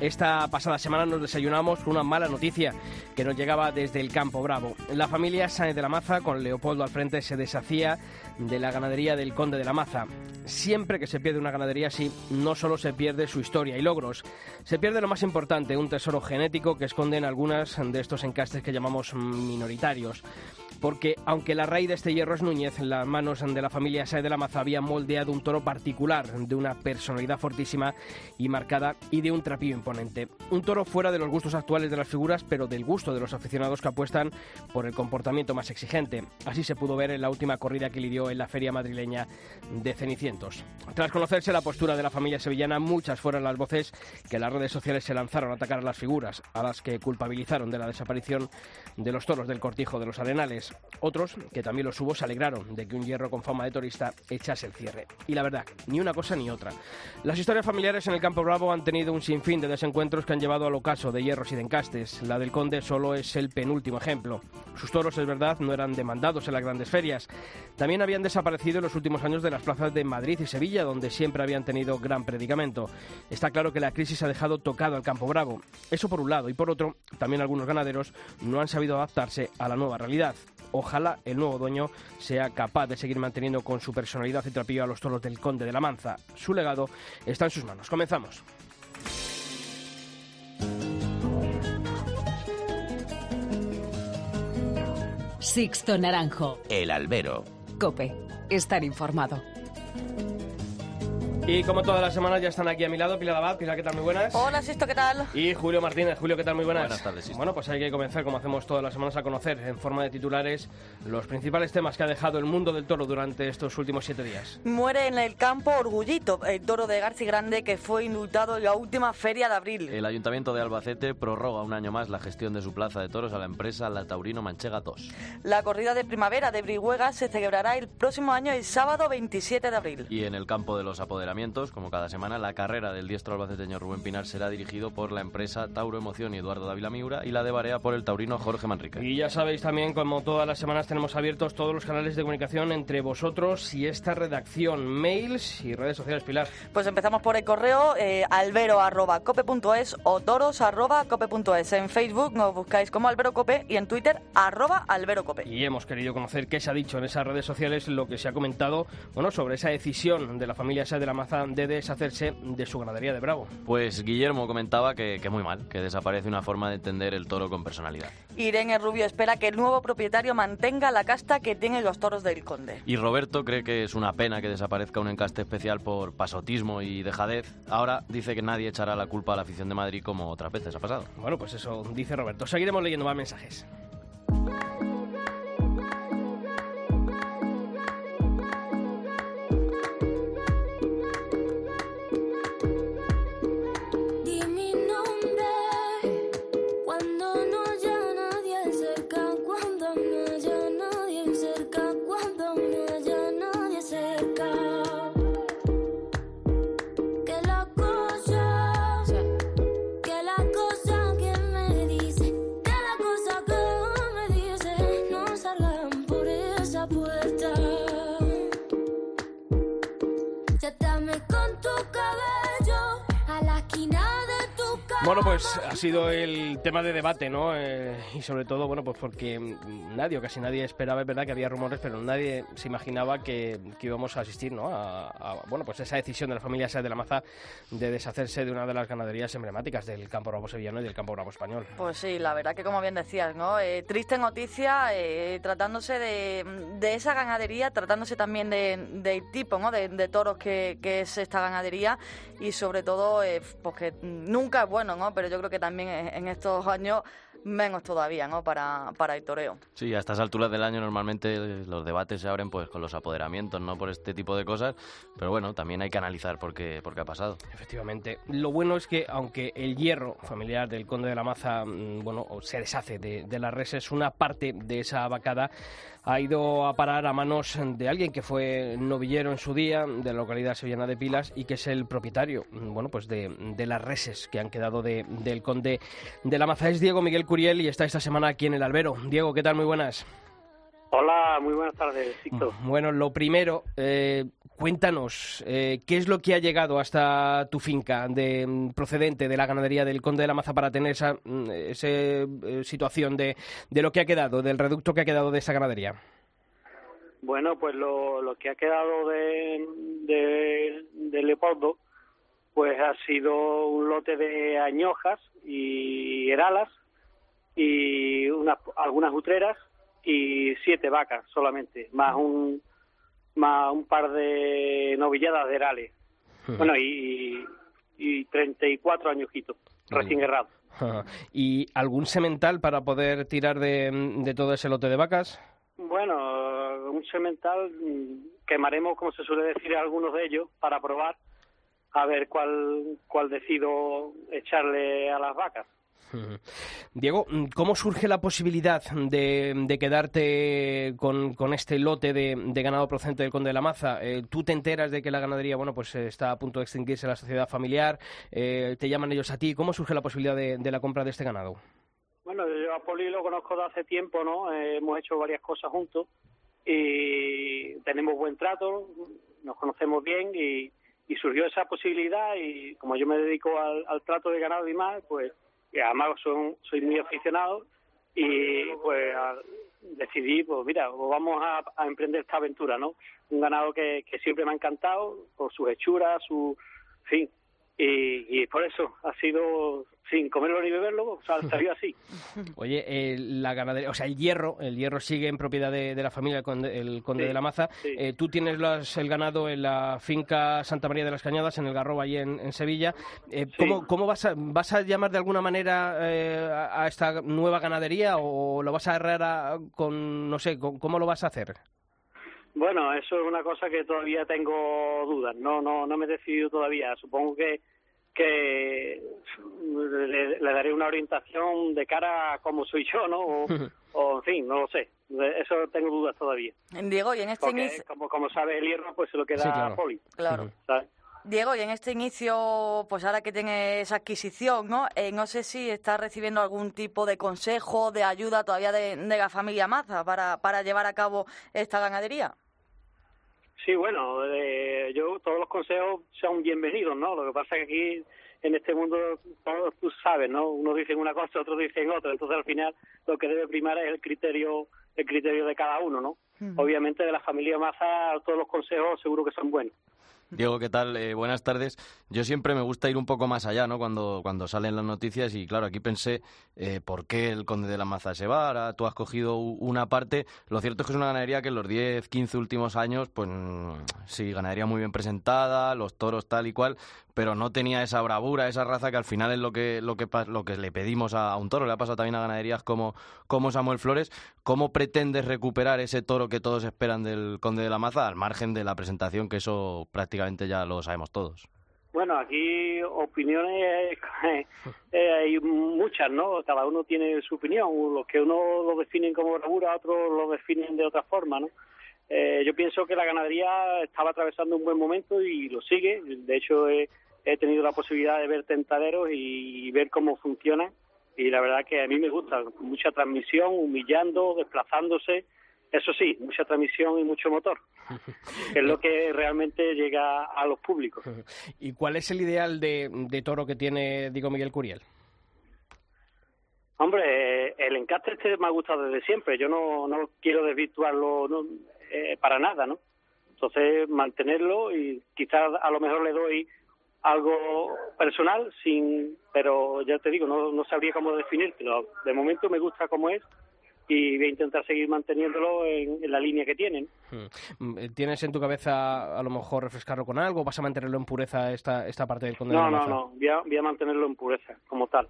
Esta pasada semana nos desayunamos con una mala noticia que nos llegaba desde el Campo Bravo. La familia Sáenz de la Maza, con Leopoldo al frente, se deshacía de la ganadería del Conde de la Maza. Siempre que se pierde una ganadería así, no solo se pierde su historia y logros, se pierde lo más importante, un tesoro genético que esconden algunas de estos encastes que llamamos minoritarios porque aunque la raíz de este hierro es Núñez, en las manos de la familia Sae de la Maza había moldeado un toro particular, de una personalidad fortísima y marcada y de un trapío imponente. Un toro fuera de los gustos actuales de las figuras, pero del gusto de los aficionados que apuestan por el comportamiento más exigente. Así se pudo ver en la última corrida que lidió en la feria madrileña de Cenicientos. Tras conocerse la postura de la familia sevillana, muchas fueron las voces que las redes sociales se lanzaron a atacar a las figuras, a las que culpabilizaron de la desaparición de los toros del cortijo de los arenales. Otros, que también los hubo, se alegraron de que un hierro con fama de turista echase el cierre. Y la verdad, ni una cosa ni otra. Las historias familiares en el Campo Bravo han tenido un sinfín de desencuentros que han llevado al ocaso de hierros y de encastes. La del Conde solo es el penúltimo ejemplo. Sus toros, es verdad, no eran demandados en las grandes ferias. También habían desaparecido en los últimos años de las plazas de Madrid y Sevilla, donde siempre habían tenido gran predicamento. Está claro que la crisis ha dejado tocado al Campo Bravo. Eso por un lado. Y por otro, también algunos ganaderos no han sabido adaptarse a la nueva realidad. Ojalá el nuevo dueño sea capaz de seguir manteniendo con su personalidad y trapillo a los toros del Conde de la Manza. Su legado está en sus manos. Comenzamos. Sixto Naranjo. El albero. Cope. Estar informado. Y como todas las semanas ya están aquí a mi lado Pilar Abad. Pilar, ¿qué tal? Muy buenas. Hola, Sisto, ¿qué tal? Y Julio Martínez. Julio, ¿qué tal? Muy buenas. Buenas tardes, Sisto. Bueno, pues hay que comenzar, como hacemos todas las semanas, a conocer en forma de titulares los principales temas que ha dejado el mundo del toro durante estos últimos siete días. Muere en el campo Orgullito, el toro de Garci Grande que fue indultado en la última feria de abril. El Ayuntamiento de Albacete prorroga un año más la gestión de su plaza de toros a la empresa La Taurino Manchega 2. La corrida de primavera de Brihuega se celebrará el próximo año, el sábado 27 de abril. Y en el campo de los apoderamientos, como cada semana, la carrera del diestro albaceteño Rubén Pinar será dirigido por la empresa Tauro Emoción y Eduardo Dávila Miura y la de Barea por el taurino Jorge Manrique. Y ya sabéis también, como todas las semanas tenemos abiertos todos los canales de comunicación entre vosotros y esta redacción, mails y redes sociales, Pilar. Pues empezamos por el correo eh, albero.cope.es o toros.cope.es. En Facebook nos buscáis como Albero Cope y en Twitter arroba Albero Cope. Y hemos querido conocer qué se ha dicho en esas redes sociales, lo que se ha comentado bueno, sobre esa decisión de la familia Sáenz de la De deshacerse de su ganadería de Bravo. Pues Guillermo comentaba que, que muy mal, que desaparece una forma de entender el toro con personalidad. Irene Rubio espera que el nuevo propietario mantenga la casta que tienen los toros del Conde. Y Roberto cree que es una pena que desaparezca un encaste especial por pasotismo y dejadez. Ahora dice que nadie echará la culpa a la afición de Madrid como otras veces ha pasado. Bueno, pues eso dice Roberto. Seguiremos leyendo más mensajes. Bueno, pues ha sido el tema de debate, ¿no? Eh, y sobre todo, bueno, pues porque nadie o casi nadie esperaba, es verdad que había rumores, pero nadie se imaginaba que, que íbamos a asistir, ¿no? A, bueno, pues esa decisión de la familia Sáenz de la Maza de deshacerse de una de las ganaderías emblemáticas del campo bravo sevillano y del campo bravo español. Pues sí, la verdad que como bien decías, ¿no? Eh, triste noticia, eh, tratándose de, de esa ganadería, tratándose también de- del tipo, ¿no? De, de toros que, que es esta ganadería y sobre todo, eh, pues nunca bueno bueno, ¿no? Pero yo creo que también en en estos años menos todavía, ¿no? Para, para el toreo. Sí, a estas alturas del año normalmente eh, los debates se abren pues con los apoderamientos, no por este tipo de cosas, pero bueno, también hay que analizar por qué, por qué ha pasado. Efectivamente. Lo bueno es que, aunque el hierro familiar del conde de la Maza, mm, bueno, o se deshace de, de las reses, una parte de esa vacada ha ido a parar a manos de alguien que fue novillero en su día, de la localidad sevillana de Pilas, y que es el propietario, mm, bueno, pues de, de las reses que han quedado de- del conde de la Maza. Es Diego Miguel Curiel y está esta semana aquí en el Albero. Diego, ¿qué tal? Muy buenas. Hola, muy buenas tardes, Sixto. Bueno, lo primero, eh, cuéntanos, eh, ¿qué es lo que ha llegado hasta tu finca de, mm, procedente de la ganadería del Conde de la Maza para tener esa, mm, esa eh, situación de, de lo que ha quedado, del reducto que ha quedado de esa ganadería? Bueno, pues lo, lo que ha quedado de, de, de Leopoldo, pues ha sido un lote de añojas y heralas y unas, algunas utreras y siete vacas solamente, más un más un par de novilladas de herales. Bueno, y, y 34 añojitos recién herrados. ¿Y algún semental para poder tirar de, de todo ese lote de vacas? Bueno, un semental mm, quemaremos, como se suele decir, algunos de ellos para probar a ver cuál, cuál decido echarle a las vacas. Diego, ¿cómo surge la posibilidad de, de quedarte con, este lote de, ganado procedente del Conde de la Maza? Eh, ¿Tú te enteras de que la ganadería bueno, pues, eh, está a punto de extinguirse la sociedad familiar? Eh, ¿Te llaman ellos a ti? ¿Cómo surge la posibilidad de, la compra de este ganado? Bueno, yo a Poli lo conozco de hace tiempo, ¿no? Eh, hemos hecho varias cosas juntos y tenemos buen trato, nos conocemos bien y, y surgió esa posibilidad y como yo me dedico al, al trato de ganado y más, pues y además son, soy muy aficionado y pues decidí, pues mira, pues vamos a, emprender esta aventura, ¿no? Un ganado que, que siempre me ha encantado por sus hechuras, su fin, y, y por eso ha sido sin comerlo ni beberlo, o sea, salió así. Oye, eh, la ganadería, o sea, el hierro, el hierro sigue en propiedad de, de la familia, el conde, el conde Sí, de la Maza. sí. Eh, tú tienes las- el ganado en la finca Santa María de las Cañadas, en el Garrobo, allí en, en Sevilla. Eh, ¿Cómo, cómo vas, a, vas a llamar de alguna manera eh, a, a esta nueva ganadería o lo vas a agarrar a- con, no sé, con- cómo lo vas a hacer? Bueno, eso es una cosa que todavía tengo dudas. No, no, no me he decidido todavía. Supongo que que le, le daré una orientación de cara a cómo soy yo, ¿no? O, o, en fin, no lo sé. De Eso tengo dudas todavía. Diego, y en este Porque inicio... como, como sabes, el hierro pues se lo queda Sí, claro. a Poli. Claro. ¿sabes? Diego, y en este inicio, pues ahora que tiene esa adquisición, ¿no? Eh, no sé si está recibiendo algún tipo de consejo, de ayuda todavía de, de la familia Maza para, para llevar a cabo esta ganadería. Sí, bueno, eh, yo todos los consejos son bienvenidos, ¿no? Lo que pasa es que aquí en este mundo todos tú sabes, ¿no? Unos dicen una cosa, otros dicen otra, entonces al final lo que debe primar es el criterio el criterio de cada uno, ¿no? Obviamente de la familia Maza todos los consejos seguro que son buenos. Diego, ¿qué tal? Eh, buenas tardes. Yo siempre me gusta ir un poco más allá, ¿no? Cuando, cuando salen las noticias y claro, aquí pensé eh, por qué el conde de la Maza se va, ahora tú has cogido una parte. Lo cierto es que es una ganadería que en los 10, 15 últimos años, pues mm, sí, ganadería muy bien presentada, los toros tal y cual, pero no tenía esa bravura, esa raza que al final es lo que, lo que, lo que le pedimos a, a un toro. Le ha pasado también a ganaderías como, como Samuel Flores. ¿Cómo pretendes recuperar ese toro que todos esperan del conde de la Maza, al margen de la presentación, que eso prácticamente ya lo sabemos todos? Bueno, aquí opiniones eh, hay muchas, ¿no? Cada uno tiene su opinión. Los que uno lo definen como bravura, otros lo definen de otra forma, ¿no? Eh, yo pienso que la ganadería estaba atravesando un buen momento y lo sigue. De hecho, he, tenido la posibilidad de ver tentaderos y, ver cómo funcionan. Y la verdad que a mí me gusta. Mucha transmisión, humillando, desplazándose. Eso sí, mucha transmisión y mucho motor. que es lo que realmente llega a los públicos. ¿Y cuál es el ideal de, de toro que tiene, digo, Miguel Curiel? Hombre, el encaste este me ha gustado desde siempre. Yo no, no quiero desvirtuarlo no, eh, para nada, ¿no? Entonces, mantenerlo y quizás a lo mejor le doy algo personal, sin, pero ya te digo, no, no sabría cómo definírtelo. De momento me gusta como es y voy a intentar seguir manteniéndolo en, en la línea que tienen. Mm. Eh, ¿Tienes en tu cabeza a lo mejor refrescarlo con algo? ¿Vas a mantenerlo en pureza esta, esta parte del Conde de No, no, no, voy a, voy a mantenerlo en pureza, como tal.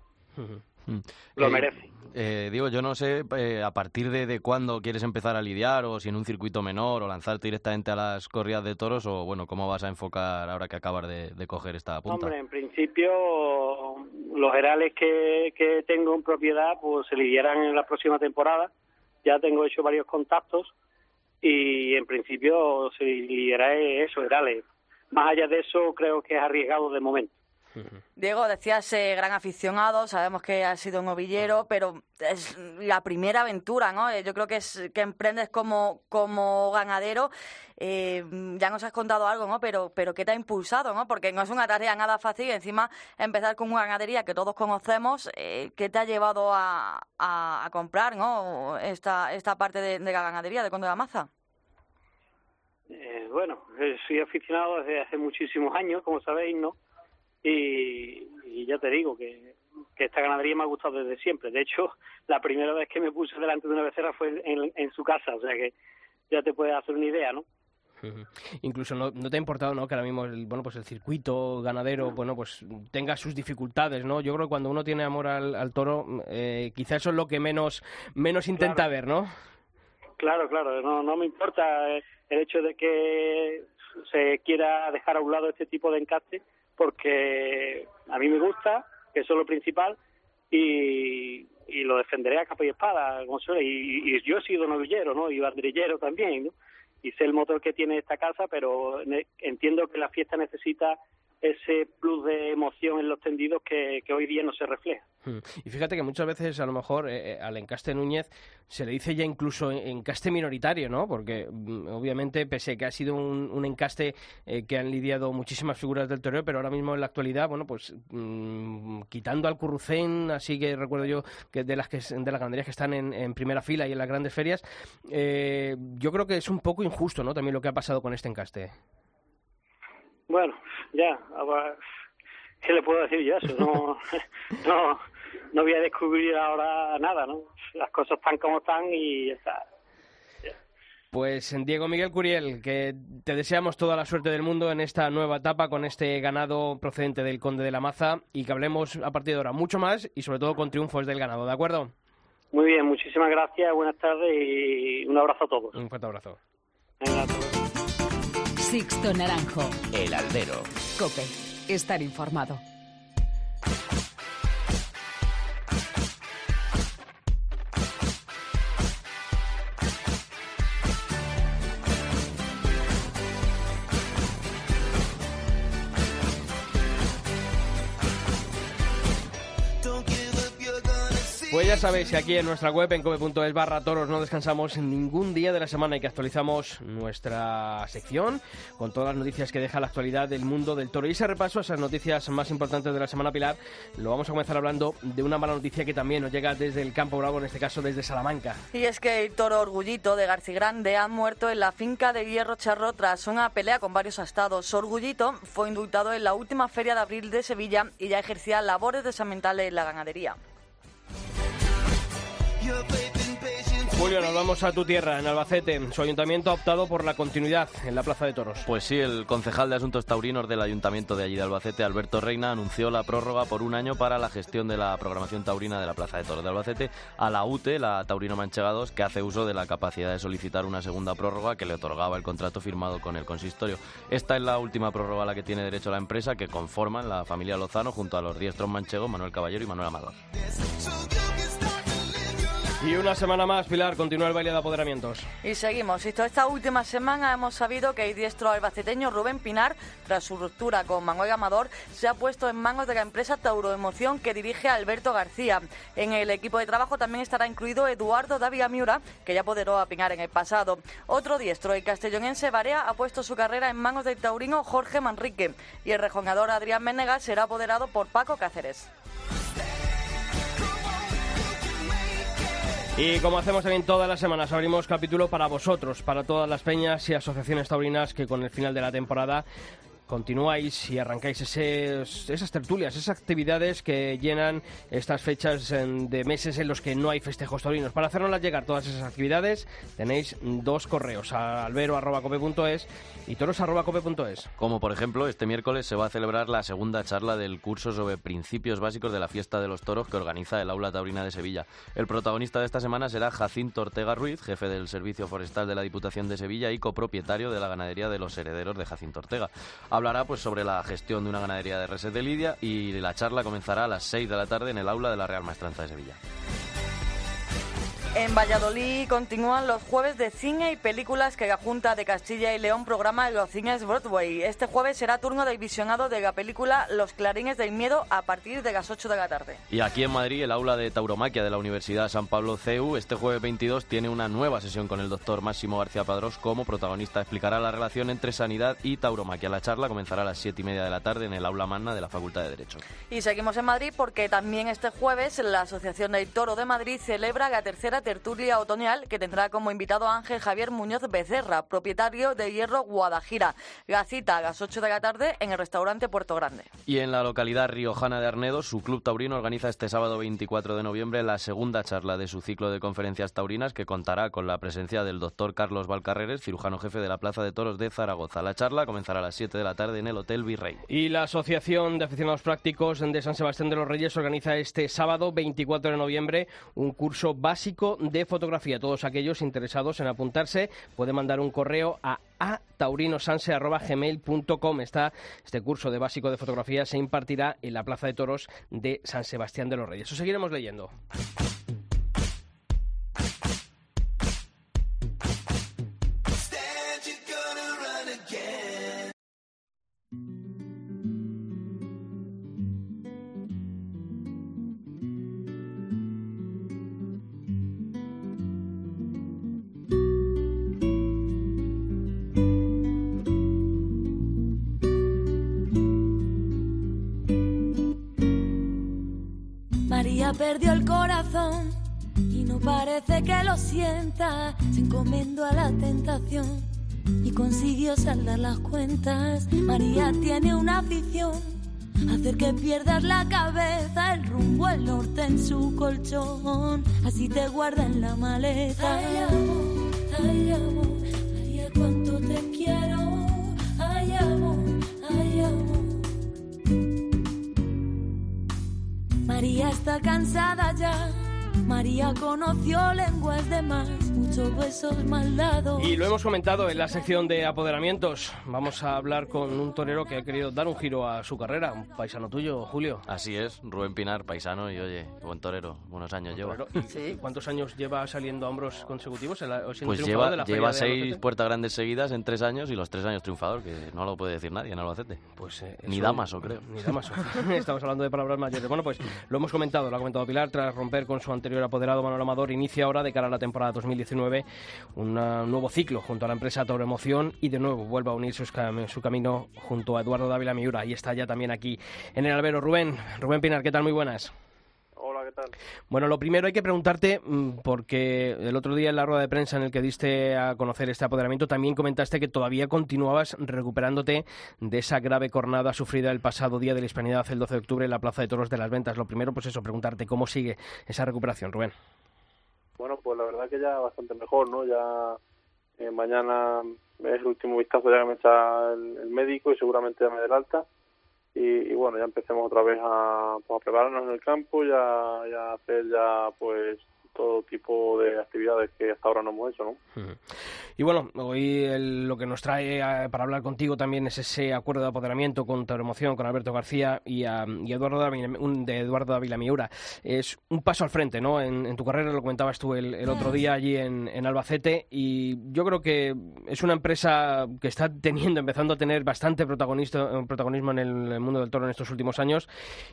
Mm. Lo Eh, merece. eh, digo, yo no sé eh, a partir de, de cuándo quieres empezar a lidiar o si en un circuito menor o lanzarte directamente a las corridas de toros o bueno, cómo vas a enfocar ahora que acabas de, de coger esta punta. Hombre, en principio los herales que, que tengo en propiedad pues se lidiarán en la próxima temporada. Ya tengo hecho varios contactos y en principio se lidiará eso, herales. Más allá de eso creo que es arriesgado de momento. Diego, decías eh, gran aficionado, sabemos que has sido un novillero, pero es la primera aventura, ¿no? Eh, Yo creo que es que emprendes como, como ganadero. Eh, ya nos has contado algo, ¿no? Pero, pero ¿qué te ha impulsado, no? Porque no es una tarea nada fácil. Encima, empezar con una ganadería que todos conocemos, eh, ¿qué te ha llevado a, a, a comprar, ¿no? Esta, esta parte de, de la ganadería de Conde de la Maza. Eh, bueno, eh, soy aficionado desde hace muchísimos años, como sabéis, ¿no? Y, y ya te digo que, que esta ganadería me ha gustado desde siempre. De hecho, la primera vez que me puse delante de una becerra fue en, en su casa, o sea que ya te puedes hacer una idea, ¿no? Incluso no, no te ha importado, ¿no? Que ahora mismo el, bueno, pues el circuito ganadero, bueno, pues tenga sus dificultades, ¿no? Yo creo que cuando uno tiene amor al, al toro, eh, quizás eso es lo que menos, menos intenta Claro. ver, ¿no? Claro, claro, no, no me importa eh, el hecho de que se quiera dejar a un lado este tipo de encaste, porque a mí me gusta, que eso es lo principal, y, y lo defenderé a capa y espada, suele. Y, y yo he sido novillero, ¿no? Y banderillero también, ¿no? Y sé el motor que tiene esta casa, pero entiendo que la fiesta necesita ese plus de emoción en los tendidos que, hoy día no se refleja. Mm. Y fíjate que muchas veces a lo mejor eh, eh, al encaste Núñez se le dice ya incluso en- encaste minoritario, ¿no? Porque mm, obviamente pese a que ha sido un, encaste eh, que han lidiado muchísimas figuras del toreo, pero ahora mismo en la actualidad, bueno, pues mm, quitando al Currucén, así que recuerdo yo que de las que de las ganaderías que están en, en primera fila y en las grandes ferias, eh, yo creo que es un poco injusto, ¿no? También lo que ha pasado con este encaste. Bueno, ya, ahora, ¿qué le puedo decir yo a eso? No, no, no voy a descubrir ahora nada, ¿no? Las cosas están como están y ya está. Pues Diego Miguel Curiel, que te deseamos toda la suerte del mundo en esta nueva etapa con este ganado procedente del Conde de la Maza y que hablemos a partir de ahora mucho más y sobre todo con triunfos del ganado, ¿de acuerdo? Muy bien, muchísimas gracias, buenas tardes y un abrazo a todos. Un fuerte abrazo. Venga, hasta luego. Sixto Naranjo. El Albero. Cope. Estar informado. Ya sabéis que aquí en nuestra web, en cope.es barra toros, no descansamos ningún día de la semana y que actualizamos nuestra sección con todas las noticias que deja la actualidad del mundo del toro. Y ese repaso a esas noticias más importantes de la semana, Pilar, lo vamos a comenzar hablando de una mala noticia que también nos llega desde el Campo Bravo, en este caso desde Salamanca. Y es que el toro Orgullito de García Grande ha muerto en la finca de Hierro Charro tras una pelea con varios astados. Orgullito fue indultado en la última feria de abril de Sevilla y ya ejercía labores desamentales en la ganadería. Julio, nos vamos a tu tierra, en Albacete. Su ayuntamiento ha optado por la continuidad en la Plaza de Toros. Pues sí, el concejal de Asuntos Taurinos del Ayuntamiento de allí de Albacete, Alberto Reina, anunció la prórroga por un año para la gestión de la programación taurina de la Plaza de Toros de Albacete a la UTE, la Taurino Manchega 2, que hace uso de la capacidad de solicitar una segunda prórroga que le otorgaba el contrato firmado con el consistorio. Esta es la última prórroga a la que tiene derecho la empresa, que conforman la familia Lozano junto a los diestros manchegos Manuel Caballero y Manuel Amador. Y una semana más, Pilar, continúa el baile de apoderamientos. Y seguimos. Esto, esta última semana hemos sabido que el diestro albaceteño Rubén Pinar, tras su ruptura con Manuel Amador, se ha puesto en manos de la empresa Tauroemoción que dirige Alberto García. En el equipo de trabajo también estará incluido Eduardo Davia Miura, que ya apoderó a Pinar en el pasado. Otro diestro, el castellonense Barea, ha puesto su carrera en manos del taurino Jorge Manrique. Y el rejonador Adrián Ménegas será apoderado por Paco Cáceres. Y como hacemos también todas las semanas, abrimos capítulo para vosotros, para todas las peñas y asociaciones taurinas que con el final de la temporada continuáis y arrancáis esas tertulias, esas actividades que llenan estas fechas de meses en los que no hay festejos taurinos. Para hacernoslas llegar todas esas actividades tenéis dos correos, albero.cope.es y toros.cope.es. Como por ejemplo, este miércoles se va a celebrar la segunda charla del curso sobre principios básicos de la fiesta de los toros que organiza el Aula Taurina de Sevilla. El protagonista de esta semana será Jacinto Ortega Ruiz, jefe del Servicio Forestal de la Diputación de Sevilla y copropietario de la ganadería de los herederos de Jacinto Ortega. Hablará pues sobre la gestión de una ganadería de reses de Lidia y la charla comenzará a las 6 de la tarde en el aula de la Real Maestranza de Sevilla. En Valladolid continúan los jueves de cine y películas que la Junta de Castilla y León programa en los cines Broadway. Este jueves será turno de visionado de la película Los Clarines del Miedo a partir de las 8 de la tarde. Y aquí en Madrid, el aula de tauromaquia de la Universidad San Pablo CEU, este jueves 22 tiene una nueva sesión con el doctor Máximo García Padrós como protagonista. Explicará la relación entre sanidad y tauromaquia. La charla comenzará a las 7 y media de la tarde en el aula magna de la Facultad de Derecho. Y seguimos en Madrid porque también este jueves la Asociación del Toro de Madrid celebra la tercera tertulia otoñal que tendrá como invitado a Ángel Javier Muñoz Becerra, propietario de Hierro Guadajira. La cita a las 8 de la tarde en el restaurante Puerto Grande. Y en la localidad riojana de Arnedo, su club taurino organiza este sábado 24 de noviembre la segunda charla de su ciclo de conferencias taurinas que contará con la presencia del doctor Carlos Valcarreres, cirujano jefe de la Plaza de Toros de Zaragoza. La charla comenzará a las 7 de la tarde en el Hotel Virrey. Y la Asociación de Aficionados Prácticos de San Sebastián de los Reyes organiza este sábado 24 de noviembre un curso básico de fotografía. Todos aquellos interesados en apuntarse pueden mandar un correo a ataurinosanse.gmail.com. Está este curso de básico de fotografía se impartirá en la Plaza de Toros de San Sebastián de los Reyes. Eso seguiremos leyendo. Se encomendó a la tentación y consiguió saldar las cuentas. María tiene una afición, hacer que pierdas la cabeza, el rumbo, el norte en su colchón. Así te guarda en la maleta. Ay, amor, ay, amor, María, cuánto te quiero. Ay, amor, ay, amor. María está cansada. Conoció lenguas de más, Y lo hemos comentado en la sección de apoderamientos. Vamos a hablar con un torero que ha querido dar un giro a su carrera, un paisano tuyo, Julio. Así es, Rubén Pinar, paisano y oye, buen torero, buenos años lleva. Torero. ¿Y Sí. ¿Cuántos años lleva saliendo a hombros consecutivos? Pues lleva, de la Feria lleva de seis puertas grandes seguidas en tres años y los tres años triunfador, que no lo puede decir nadie en Albacete. Pues, eh, Ni Damaso, creo. Ni Damaso. Estamos hablando de palabras mayores. Bueno, pues lo hemos comentado, lo ha comentado Pilar, tras romper con su anterior apoderado Manuel Amador, inicia ahora de cara a la temporada 2019 una- un nuevo ciclo junto a la empresa Toro Emoción y de nuevo vuelve a unir sus cam- su camino junto a Eduardo Dávila Miura. Y está ya también aquí en el albero. Rubén, Rubén Pinar, ¿qué tal? Muy buenas. Hola, ¿qué tal? Bueno, lo primero hay que preguntarte, mm, porque el otro día en la rueda de prensa en el que diste a conocer este apoderamiento, también comentaste que todavía continuabas recuperándote de esa grave cornada sufrida el pasado día de la Hispanidad, el 12 de octubre, en la Plaza de Toros de las Ventas. Lo primero, pues eso, preguntarte cómo sigue esa recuperación, Rubén. Bueno, pues la verdad que ya bastante mejor, ¿no? Ya eh, mañana es el último vistazo ya que me echa el, el médico y seguramente ya me dé el alta. Y, y bueno, ya empecemos otra vez a, pues, a prepararnos en el campo, ya, ya hacer ya pues todo tipo de actividades que hasta ahora no hemos hecho, ¿no? Y bueno, hoy el- lo que nos trae eh, para hablar contigo también es ese acuerdo de apoderamiento con Tauromoción, con Alberto García y, a- Eduardo de Eduardo Dávila Miura. Es un paso al frente, ¿no? En, en tu carrera, lo comentabas tú el, otro día allí en, Albacete, y yo creo que es una empresa que está teniendo, empezando a tener bastante protagonista, protagonismo en el mundo del toro en estos últimos años,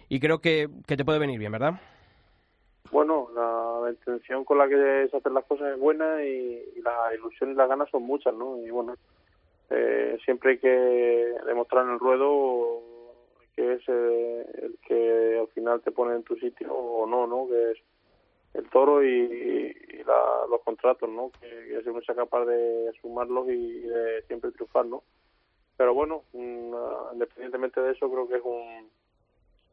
y creo que, que te puede venir bien, ¿verdad? Bueno, la, intención con la que se hacen las cosas es buena y, y la ilusión y las ganas son muchas, ¿no? Y bueno, eh, siempre hay que demostrar en el ruedo que es eh, el que al final te pone en tu sitio o no, ¿no? Que es el toro y, la- los contratos, ¿no? Que, que uno sea capaz de sumarlos y de siempre triunfar, ¿no? pero bueno, mm, independientemente de eso, creo que es un,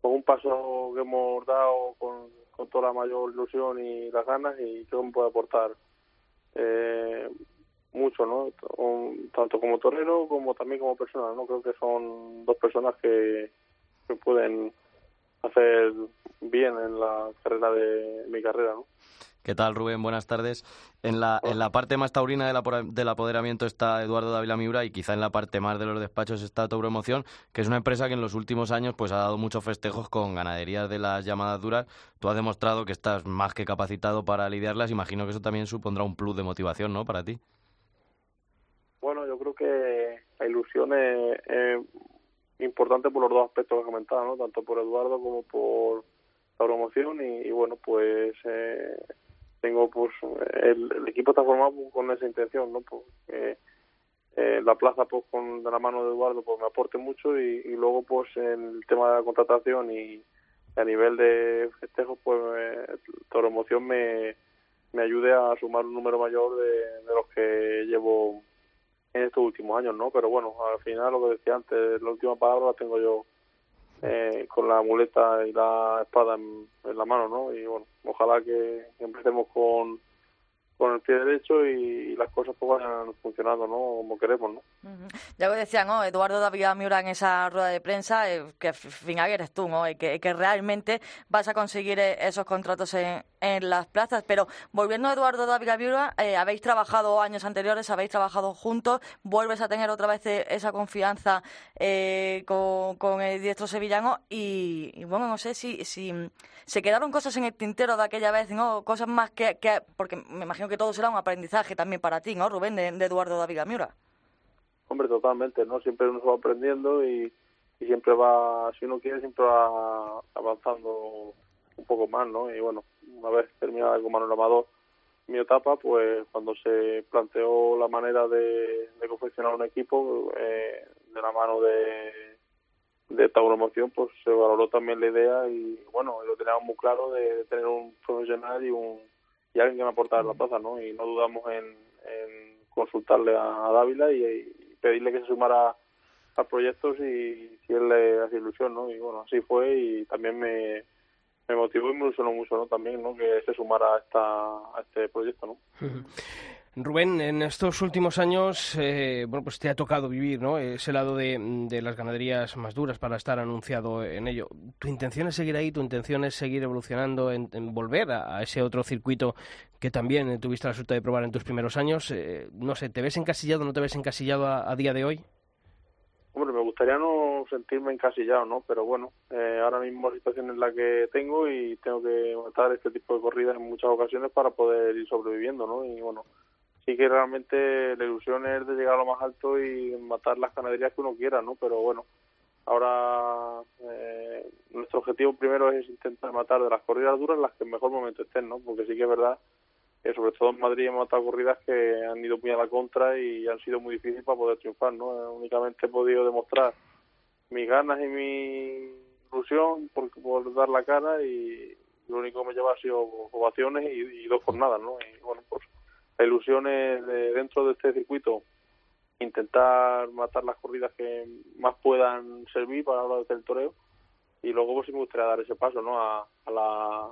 un paso que hemos dado con, con toda la mayor ilusión y las ganas y creo que me puede aportar eh, mucho, ¿no? Tanto como torero como también como persona, ¿no? Creo que son dos personas que, que pueden hacer bien en la carrera de mi carrera, ¿no? ¿Qué tal, Rubén? Buenas tardes. En la, en la parte más taurina del, apora- del apoderamiento está Eduardo Dávila Miura y quizá en la parte más de los despachos está Tauroemoción, que es una empresa que en los últimos años pues ha dado muchos festejos con ganaderías de las llamadas duras. Tú has demostrado que estás más que capacitado para lidiarlas. Imagino que eso también supondrá un plus de motivación, ¿no? Para ti. Bueno, yo creo que la ilusión es, es importante por los dos aspectos que he comentado, ¿no? Tanto por Eduardo como por la promoción y, y bueno, pues eh, tengo pues el, el equipo está formado pues, con esa intención, ¿no? Pues, eh, la plaza pues con de la mano de Eduardo pues me aporte mucho y, luego pues en el tema de la contratación y a nivel de festejos pues la promoción me, me ayude a sumar un número mayor de, de los que llevo en estos últimos años, ¿no? Pero bueno, al final lo que decía antes, la última palabra la tengo yo eh, con la muleta y la espada en, en la mano, ¿no? Y bueno, ojalá que empecemos con, con el pie derecho y, las cosas pues vayan funcionando, ¿no? Como queremos, ¿no? Ya lo decía, ¿no? Eduardo David Miura en esa rueda de prensa, eh, que al final eres tú, ¿no? Y que, que realmente vas a conseguir eh, esos contratos en, las plazas. Pero volviendo a Eduardo David Miura, eh, habéis trabajado años anteriores, habéis trabajado juntos, vuelves a tener otra vez eh, esa confianza eh, con, el diestro sevillano y, y bueno, no sé si, si se quedaron cosas en el tintero de aquella vez, ¿no? Cosas más que, que porque me imagino que todo será un aprendizaje también para ti, ¿no, Rubén, de, Eduardo David Miura? Hombre, totalmente, ¿no? Siempre uno va aprendiendo y, siempre va, si uno quiere, siempre va avanzando un poco más, ¿no? Y bueno, una vez terminada con Manuel mi etapa, pues cuando se planteó la manera de, confeccionar un equipo eh, de la mano de, de Tauromoción, pues se valoró también la idea y bueno, lo teníamos muy claro de tener un profesional y un y alguien que me aportara la plaza, ¿no? Y no dudamos en, en consultarle a, a Dávila y, y pedirle que se sumara a proyectos y si él le hace ilusión, ¿no? Y bueno, así fue y también me, me motivó y me ilusionó mucho, ¿no? También, ¿no? Que se sumara a, esta, a este proyecto, ¿no? Rubén, en estos últimos años, eh, bueno, pues te ha tocado vivir, ¿no? Ese lado de, las ganaderías más duras para estar anunciado en ello. ¿Tu intención es seguir ahí? ¿Tu intención es seguir evolucionando, en, en volver a, ese otro circuito que también tuviste la suerte de probar en tus primeros años? Eh, no sé, ¿te ves encasillado o no te ves encasillado a, a día de hoy? Hombre, me gustaría no sentirme encasillado, ¿no? Pero bueno, eh, ahora mismo la situación es la que tengo y tengo que matar este tipo de corridas en muchas ocasiones para poder ir sobreviviendo, ¿no? Y bueno, sí que realmente la ilusión es de llegar a lo más alto y matar las ganaderías que uno quiera, ¿no? Pero bueno, ahora eh, nuestro objetivo primero es intentar matar de las corridas duras las que en mejor momento estén, ¿no? Porque sí que es verdad que sobre todo en Madrid hemos matado corridas que han ido muy a la contra y han sido muy difíciles para poder triunfar, ¿no? Eh, únicamente he podido demostrar mis ganas y mi ilusión por, dar la cara y lo único que me lleva ha sido ovaciones y, y dos jornadas, ¿no? Y bueno, pues la ilusión es de, dentro de este circuito intentar matar las corridas que más puedan servir para la hora del toreo y luego pues sí me gustaría dar ese paso no a, a la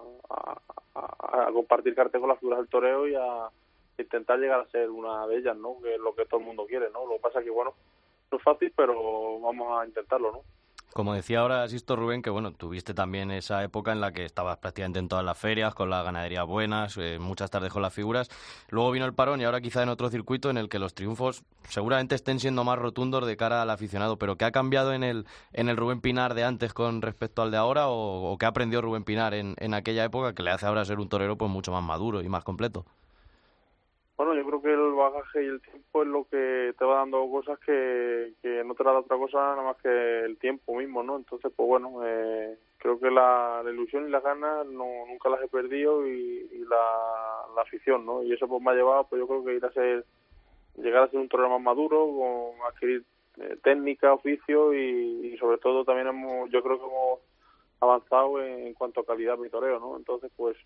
a, compartir cartel con las figuras del toreo y a intentar llegar a ser una de ellas no que es lo que todo el mundo quiere no lo que pasa que bueno no es fácil pero vamos a intentarlo no Como decía ahora Sisto Rubén, que bueno, tuviste también esa época en la que estabas prácticamente en todas las ferias, con las ganaderías buenas, eh, muchas tardes con las figuras. Luego vino el parón y ahora quizá en otro circuito en el que los triunfos seguramente estén siendo más rotundos de cara al aficionado. Pero ¿qué ha cambiado en el, en el Rubén Pinar de antes con respecto al de ahora? ¿O, o qué aprendió Rubén Pinar en, en aquella época que le hace ahora ser un torero pues mucho más maduro y más completo? Bueno, yo creo que el bagaje y el tiempo es lo que te va dando cosas que, no te da otra cosa nada más que el tiempo mismo, ¿no? Entonces, pues bueno, eh, creo que la, la ilusión y las ganas no, nunca las he perdido y, la, la afición, ¿no? Y eso pues me ha llevado, pues yo creo que ir a ser, llegar a ser un torero más maduro, con adquirir eh, técnica, oficio y, y sobre todo también hemos, yo creo que hemos avanzado en, en cuanto a calidad de toreo, ¿no? Entonces, pues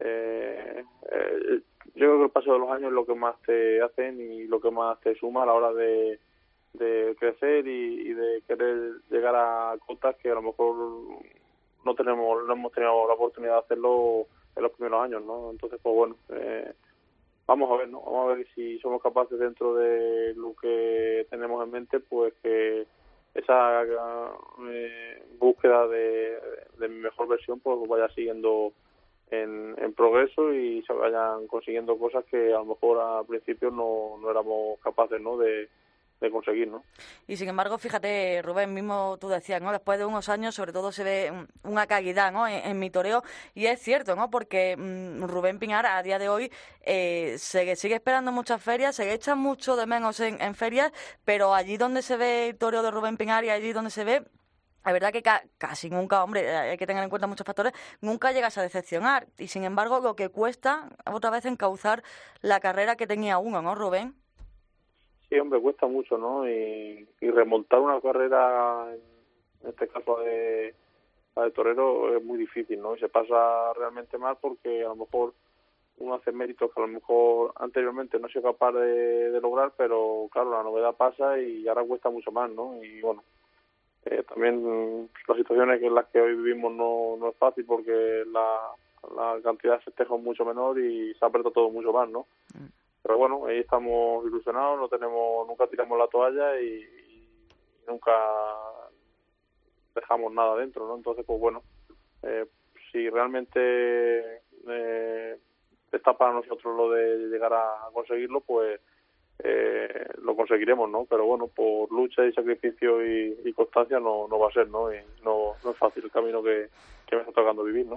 eh, eh, yo creo que el paso de los años es lo que más te hacen y lo que más te suma a la hora de, crecer y, y de querer llegar a cotas que a lo mejor no tenemos no hemos tenido la oportunidad de hacerlo en los primeros años no entonces pues bueno eh, vamos a ver no vamos a ver si somos capaces dentro de lo que tenemos en mente pues que esa eh, búsqueda de, de mi mejor versión pues vaya siguiendo en, en progreso y se vayan consiguiendo cosas que a lo mejor al principio no, no éramos capaces no de, de conseguir, ¿no? Y sin embargo, fíjate, Rubén, mismo tú decías, ¿no? Después de unos años, sobre todo se ve una caída, ¿no? En, mi toreo, y es cierto, ¿no? Porque mm, Rubén Pinar a día de hoy eh, se, sigue esperando muchas ferias, se echa mucho de menos en, en ferias, pero allí donde se ve el toreo de Rubén Pinar y allí donde se ve la verdad que ca casi nunca, hombre, eh, hay que tener en cuenta muchos factores, nunca llegas a decepcionar. Y sin embargo, lo que cuesta otra vez encauzar la carrera que tenía uno, ¿no, Rubén? Sí, hombre, cuesta mucho, ¿no? Y, remontar una carrera, en este caso de, la de torero, es muy difícil, ¿no? Y se pasa realmente mal porque a lo mejor uno hace méritos que a lo mejor anteriormente no sido capaz de lograr, pero claro, la novedad pasa y ahora cuesta mucho más, ¿no? Y bueno, eh, también las situaciones en las que hoy vivimos no, no es fácil porque la, la cantidad de festejos es mucho menor y se aprieta todo mucho más, ¿no? Pero bueno, ahí estamos ilusionados, no tenemos, nunca tiramos la toalla y, y nunca dejamos nada dentro, ¿no? Entonces, pues bueno, eh, si realmente eh, está para nosotros lo de llegar a conseguirlo, pues eh, lo conseguiremos, ¿no? Pero bueno, por lucha y sacrificio y, constancia no, no va a ser, ¿no? Y no, no es fácil el camino que, que me está tocando vivir, ¿no?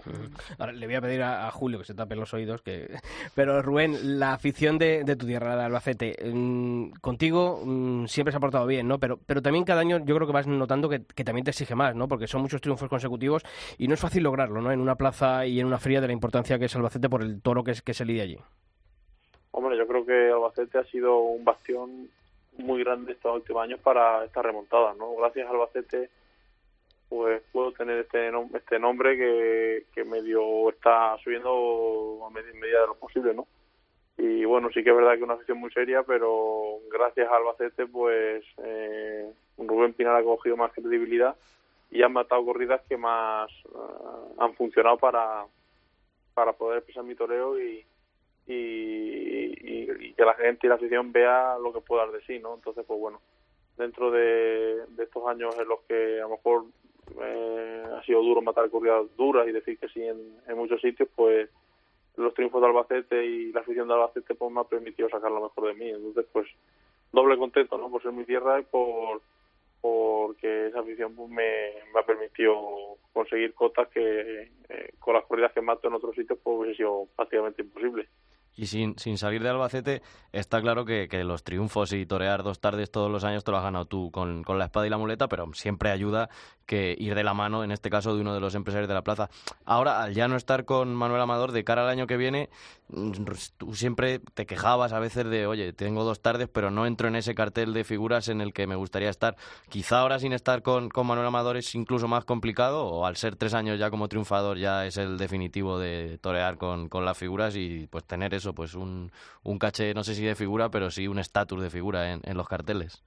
Ahora le voy a pedir a, Julio que se tape los oídos, que pero Rubén, la afición de, de tu tierra, de Albacete, mm, contigo mm, siempre se ha portado bien, ¿no? Pero, pero también cada año yo creo que vas notando que, que también te exige más, ¿no? Porque son muchos triunfos consecutivos y no es fácil lograrlo, ¿no? En una plaza y en una feria de la importancia que es Albacete por el toro que, es, que se lidia allí. Hombre, yo creo que Albacete ha sido un bastión muy grande estos últimos años para esta remontada, ¿no? Gracias a Albacete pues puedo tener este nom- este nombre que, que medio está subiendo a med- medida de lo posible, ¿no? Y bueno, sí que es verdad que es una afición muy seria, pero gracias a Albacete, pues eh, Rubén Pinar ha cogido más credibilidad y han matado corridas que más eh, han funcionado para, para poder expresar mi toreo y, y, y- que la gente y la afición vea lo que puedo dar de sí, ¿no? Entonces, pues bueno, dentro de, estos años en los que a lo mejor eh, ha sido duro matar corridas duras y decir que sí en, muchos sitios, pues los triunfos de Albacete y la afición de Albacete pues me ha permitido sacar lo mejor de mí. Entonces, pues doble contento, ¿no? Por ser mi tierra y por porque esa afición pues, me, me ha permitido conseguir cotas que eh, con las corridas que mato en otros sitios pues hubiese sido prácticamente imposible. Y sin, sin salir de Albacete, está claro que, que los triunfos y torear dos tardes todos los años te lo has ganado tú con, con la espada y la muleta, pero siempre ayuda que ir de la mano, en este caso, de uno de los empresarios de la plaza. Ahora, al ya no estar con Manuel Amador, de cara al año que viene, tú siempre te quejabas a veces de, oye, tengo dos tardes, pero no entro en ese cartel de figuras en el que me gustaría estar. Quizá ahora sin estar con, con Manuel Amador es incluso más complicado, o al ser tres años ya como triunfador ya es el definitivo de torear con, con las figuras y pues tener eso, pues un, un caché, no sé si de figura, pero sí un estatus de figura en, en los carteles.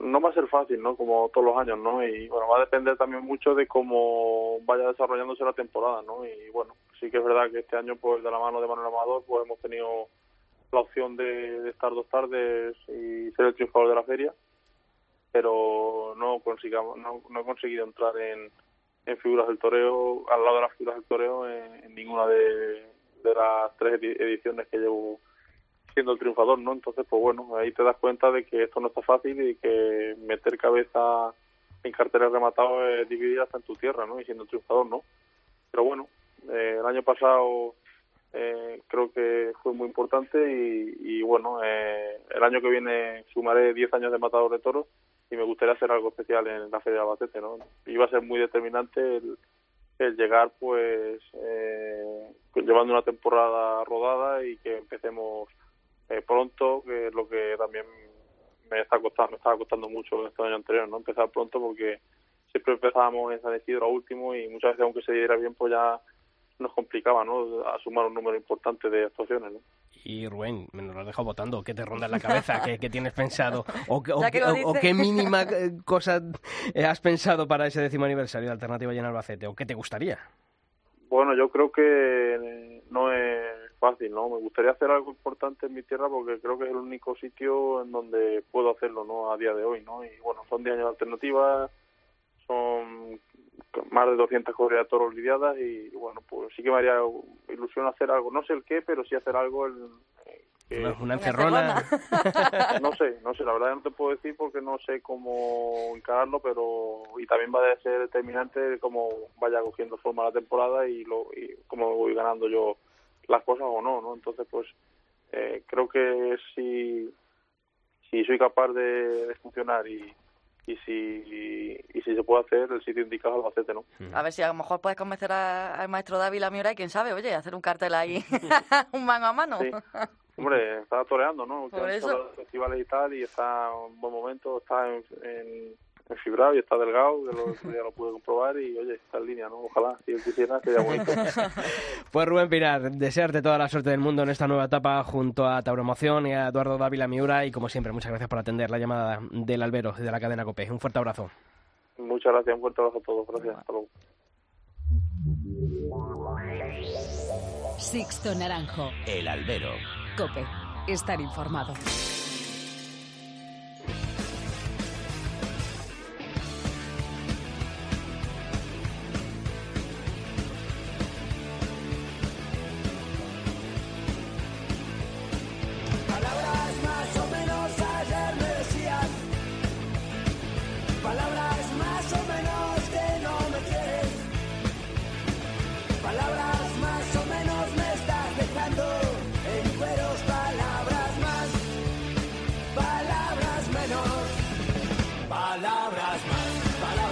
no va a ser fácil, ¿no? Como todos los años, ¿no? Y bueno, va a depender también mucho de cómo vaya desarrollándose la temporada, ¿no? Y bueno, sí que es verdad que este año, pues de la mano de Manuel Amador, pues hemos tenido la opción de, estar dos tardes y ser el triunfador de la feria, pero no consigamos, no, no he conseguido entrar en, en figuras del toreo, al lado de las figuras del toreo, en, en ninguna de, de las tres edi- ediciones que llevo siendo el triunfador, ¿no? Entonces, pues bueno, ahí te das cuenta de que esto no está fácil y que meter cabeza en carteles rematados es dividir hasta en tu tierra, ¿no? Y siendo triunfador, ¿no? Pero bueno, eh, el año pasado eh, creo que fue muy importante y, bueno, eh, el año que viene sumaré 10 años de matador de toros y me gustaría hacer algo especial en la Feria de Albacete, ¿no? Iba a ser muy determinante el, el llegar, pues, eh, llevando una temporada rodada y que empecemos eh, pronto, que es lo que también me está costando, me estaba costando mucho este año anterior, ¿no? Empezar pronto porque siempre empezábamos en San Isidro a último y muchas veces aunque se diera bien pues ya nos complicaba, ¿no? A sumar un número importante de actuaciones, ¿no? Y Rubén, me lo has dejado votando. ¿Qué te ronda en la cabeza? ¿Qué, qué tienes pensado? ¿O, qué- o o- qué mínima eh, cosa eh, has pensado para ese décimo aniversario de Alternativa Llena Albacete? ¿O qué te gustaría? Bueno, yo creo que no es fácil, ¿no? Me gustaría hacer algo importante en mi tierra porque creo que es el único sitio en donde puedo hacerlo, ¿no? A día de hoy, ¿no? Y bueno, son 10 años de alternativa, son más de 200 corridas de toros lidiadas y bueno, pues sí que me haría ilusión hacer algo, no sé el qué, pero sí hacer algo en, que- Una, una encerrona. no sé, no sé, la verdad no te puedo decir porque no sé cómo encararlo, pero y también va a ser determinante cómo vaya cogiendo forma la temporada y, lo, y cómo voy ganando yo las cosas o no, ¿no? Entonces, pues eh, creo que si, si soy capaz de, de funcionar y, y si y si se puede hacer, el sitio indicado Albacete, ¿no? A ver si a lo mejor puedes convencer a- al maestro Dávila Miura y quién sabe, oye, hacer un cartel ahí, un mano a mano. Sí. Hombre, está toreando, ¿no? Por eso. los festivales y tal, y está en un buen momento, está en fibrado y está delgado, que lo, ya lo pude comprobar, y oye, está en línea, ¿no? Ojalá, si él quisiera, sería bonito. Pues Rubén Pinar, desearte toda la suerte del mundo en esta nueva etapa junto a Tauromoción y a Eduardo Dávila Miura y como siempre, muchas gracias por atender la llamada del Albero de la cadena COPE. Un fuerte abrazo. Muchas gracias, un fuerte abrazo a todos, gracias, hasta luego. Sixto Naranjo. El albero. Cope. Estar informado.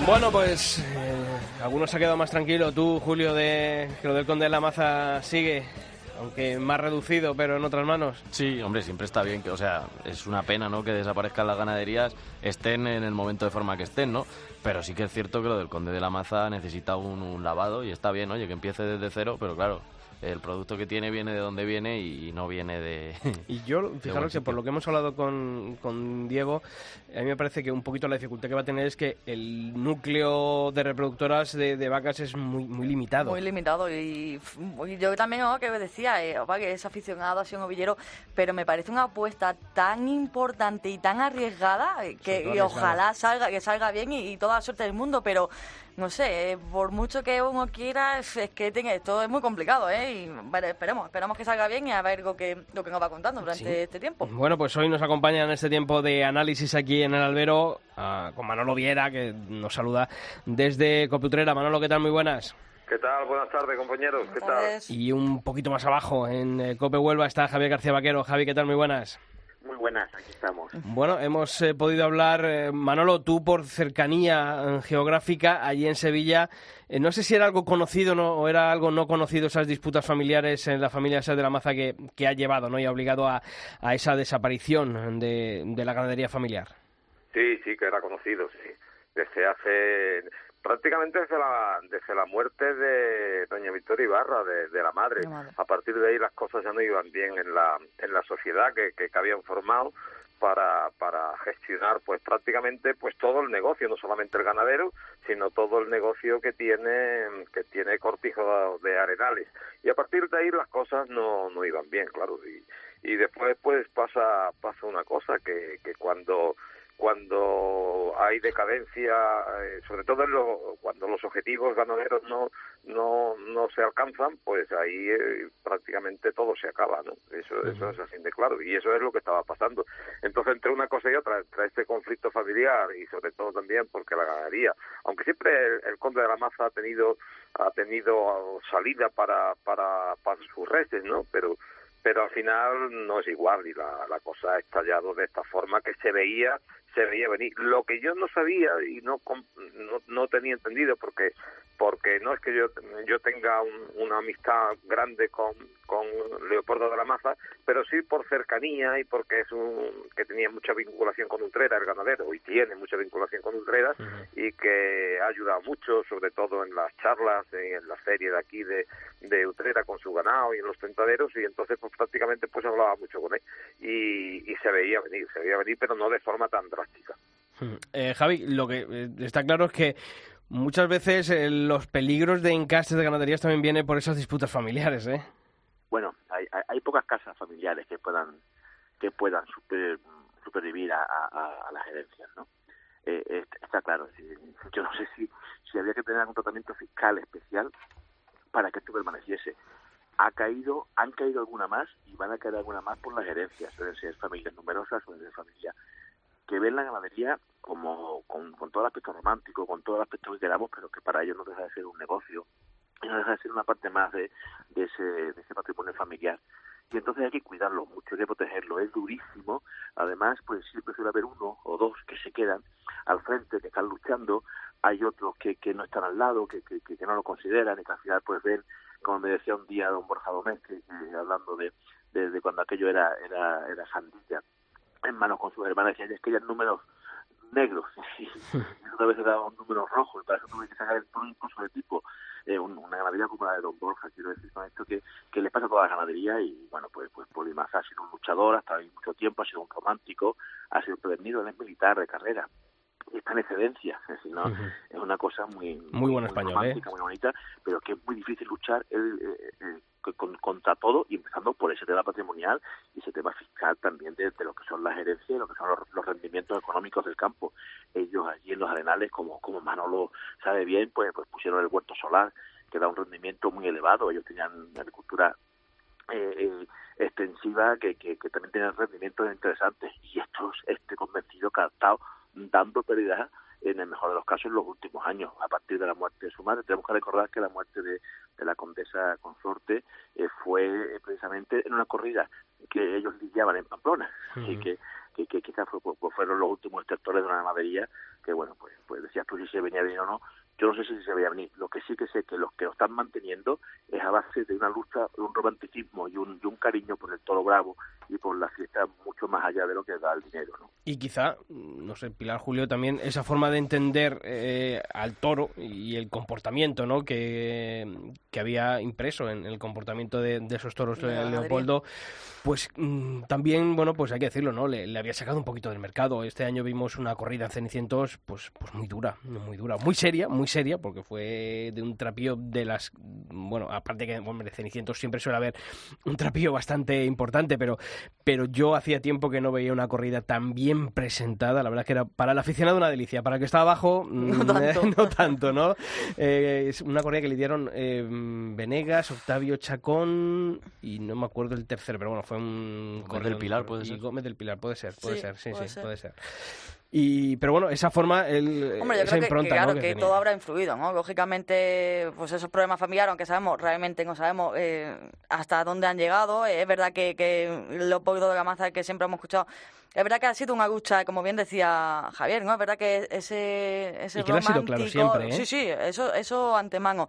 Bueno, pues eh, algunos se ha quedado más tranquilo. Tú, Julio, de que lo del Conde de la Maza sigue, aunque más reducido, pero en otras manos. Sí, hombre, siempre está bien que, o sea, es una pena, ¿no? Que desaparezcan las ganaderías, estén en el momento de forma que estén, ¿no? Pero sí que es cierto que lo del Conde de la Maza necesita un, un lavado y está bien, oye, que empiece desde cero, pero claro, el producto que tiene viene de donde viene y no viene de... Y yo, fijaros que por lo que hemos hablado con, con Diego, a mí me parece que un poquito la dificultad que va a tener es que el núcleo de reproductoras de, de vacas es muy, muy limitado. Muy limitado y, y yo también oh, que decía eh, opa, que es aficionado a un ovillero pero me parece una apuesta tan importante y tan arriesgada eh, que y ojalá salga que salga bien y, y toda la suerte del mundo pero no sé eh, por mucho que uno quiera es que tenga, esto es muy complicado eh y bueno, esperemos esperemos que salga bien y a ver lo que lo que nos va contando durante Sí. este tiempo Bueno, pues hoy nos acompaña en este tiempo de análisis aquí en el albero ah, con Manolo Viera, que nos saluda desde Coputrera. Manolo, ¿qué tal? Muy buenas. ¿Qué tal? Buenas tardes, compañeros. ¿Qué tal? Y un poquito más abajo, en eh, Cope Huelva, está Javier García Vaquero. Javi, ¿qué tal? Muy buenas. Muy buenas, aquí estamos. Bueno, hemos eh, podido hablar, eh, Manolo, tú por cercanía eh, geográfica, allí en Sevilla, eh, no sé si era algo conocido ¿no? o era algo no conocido esas disputas familiares en la familia de la Maza que, que ha llevado ¿no? y ha obligado a, a esa desaparición de, de la ganadería familiar. Sí, sí, que era conocido, sí. Desde hace prácticamente desde la desde la muerte de doña Victoria Ibarra de, de la madre. A partir de ahí las cosas ya no iban bien en la en la sociedad que, que, que habían formado para para gestionar pues prácticamente pues todo el negocio no solamente el ganadero sino todo el negocio que tiene que tiene Cortijo de Arenales. Y a partir de ahí las cosas no no iban bien claro. Y y después pues pasa pasa una cosa que que cuando cuando hay decadencia, eh, sobre todo en lo- cuando los objetivos ganaderos no no no se alcanzan, pues ahí eh, prácticamente todo se acaba, ¿no? Eso eso es así de claro y eso es lo que estaba pasando. Entonces entre una cosa y otra, entre este conflicto familiar y sobre todo también porque la ganadería, aunque siempre el, el conde de la Maza ha tenido ha tenido salida para para para sus reses, ¿no? Pero pero al final no es igual y la, la cosa ha estallado de esta forma que se veía se veía venir. Lo que yo no sabía y no no, no tenía entendido porque porque no es que yo yo tenga un- una amistad grande con, con Leopoldo de la Maza, pero sí por cercanía y porque es un que tenía mucha vinculación con Utrera, el ganadero, y tiene mucha vinculación con Utrera y que ha ayudado mucho, sobre todo en las charlas, en la feria de aquí de, de Utrera con su ganado y en los tentaderos, y entonces pues prácticamente pues hablaba mucho con él y, y se veía venir, se veía venir, pero no de forma tan drástica. Eh, Javi, lo que eh, está claro es que muchas veces eh, los peligros de encastes de ganaderías también vienen por esas disputas familiares, ¿eh? bueno, hay, hay, hay pocas casas familiares que puedan que puedan super- supervivir a, a- a las herencias, ¿no? Eh, está claro, yo no sé si, si había que tener algún tratamiento fiscal especial para que esto permaneciese. Ha caído, han caído alguna más y van a caer alguna más por las herencias, suelen ser familias numerosas, suelen ser familias que ven la ganadería como con, con todo el aspecto romántico, con todo el aspecto que queramos, pero que para ellos no deja de ser un negocio no deja de ser una parte más de, de ese, de ese patrimonio familiar. Y entonces hay que cuidarlo mucho, hay que protegerlo. Es durísimo. Además, pues siempre suele haber uno o dos que se quedan al frente, que están luchando. Hay otros que, no están al lado, que, no lo consideran y que al final pues ven, como me decía un día don Borja Domés, que hablando de, de, de cuando aquello era, era, era Sandilla, en manos con sus hermanas, decían, es que eran números negros y una vez daba un número rojo y para eso tuve que sacar el todo incluso de tipo eh, un- una ganadería como la de Don Borja quiero decir con esto que, que le pasa a toda la ganadería y bueno pues pues Polimaza ha sido un luchador hasta hace mucho tiempo ha sido un romántico ha sido prevenido él es militar de carrera y está en excedencia es decir no es una cosa muy Muy buen español, ¿eh? muy bonita pero que es muy difícil luchar eh, eh, con- contra todo y empezando por ese tema patrimonial y ese tema fiscal también de, de lo que son las herencias y lo que son los, los rendimientos económicos del campo. Ellos allí en los arenales, como, como Manolo sabe bien, pues, pues pusieron el huerto solar, que da un rendimiento muy elevado. Ellos tenían agricultura eh, eh, extensiva que, que, que también tenían rendimientos interesantes y estos este convencido que ha estado dando pérdida en el mejor de los casos en los últimos años a partir de la muerte de su madre. Tenemos que recordar que la muerte de, de la condesa consorte eh, fue eh, precisamente en una corrida que ellos lidiaban en Pamplona. Y que, que, que quizás fue- pues fueron los últimos extractores de una ganadería que bueno pues pues decías tú si se venía bien o no yo no sé si se veía venir. Lo que sí que sé que los que lo están manteniendo es a base de una lucha, de un romanticismo y un, y un cariño por el toro bravo y por la fiesta mucho más allá de lo que da el dinero, ¿no? Y quizá, no sé, Pilar Julio, también esa forma de entender eh, al toro y el comportamiento ¿no? que, que había impreso en el comportamiento de, de esos toros De ganadería. Leopoldo, pues mm, también, bueno, pues hay que decirlo, ¿no? Le, le había sacado un poquito del mercado. Este año vimos una corrida en Cenicientos, pues, pues muy dura, muy dura, muy seria, muy seria, porque fue de un trapío de las, bueno, aparte que, hombre, Cenicientos siempre suele haber un trapío bastante importante, pero, pero yo hacía tiempo que no veía una corrida tan bien presentada. La verdad es que era para el aficionado una delicia. Para el que estaba abajo, No mm, tanto. no tanto, ¿no? Eh, es una corrida que le dieron eh, Venegas, Octavio Chacón y no me acuerdo el tercero, pero bueno, fue un Gómez del Pilar, ¿puede ser? Gómez del Pilar, puede ser, puede Sí, ser, sí, puede sí, ser. puede ser. Y, pero bueno, esa forma, el, Hombre, yo esa creo que- que, impronta, claro, ¿no? que, tenía. todo habrá influido, ¿no? Lógicamente, pues esos problemas familiares, aunque sabemos, realmente no sabemos eh, hasta dónde han llegado. Eh, es verdad que, que Leopoldo de Gamaza, que siempre hemos escuchado, es verdad que ha sido una lucha, como bien decía Javier, ¿no? Es verdad que ese, ese Y que le ha sido romántico... claro siempre, ¿eh? Sí, sí, eso, eso antemano.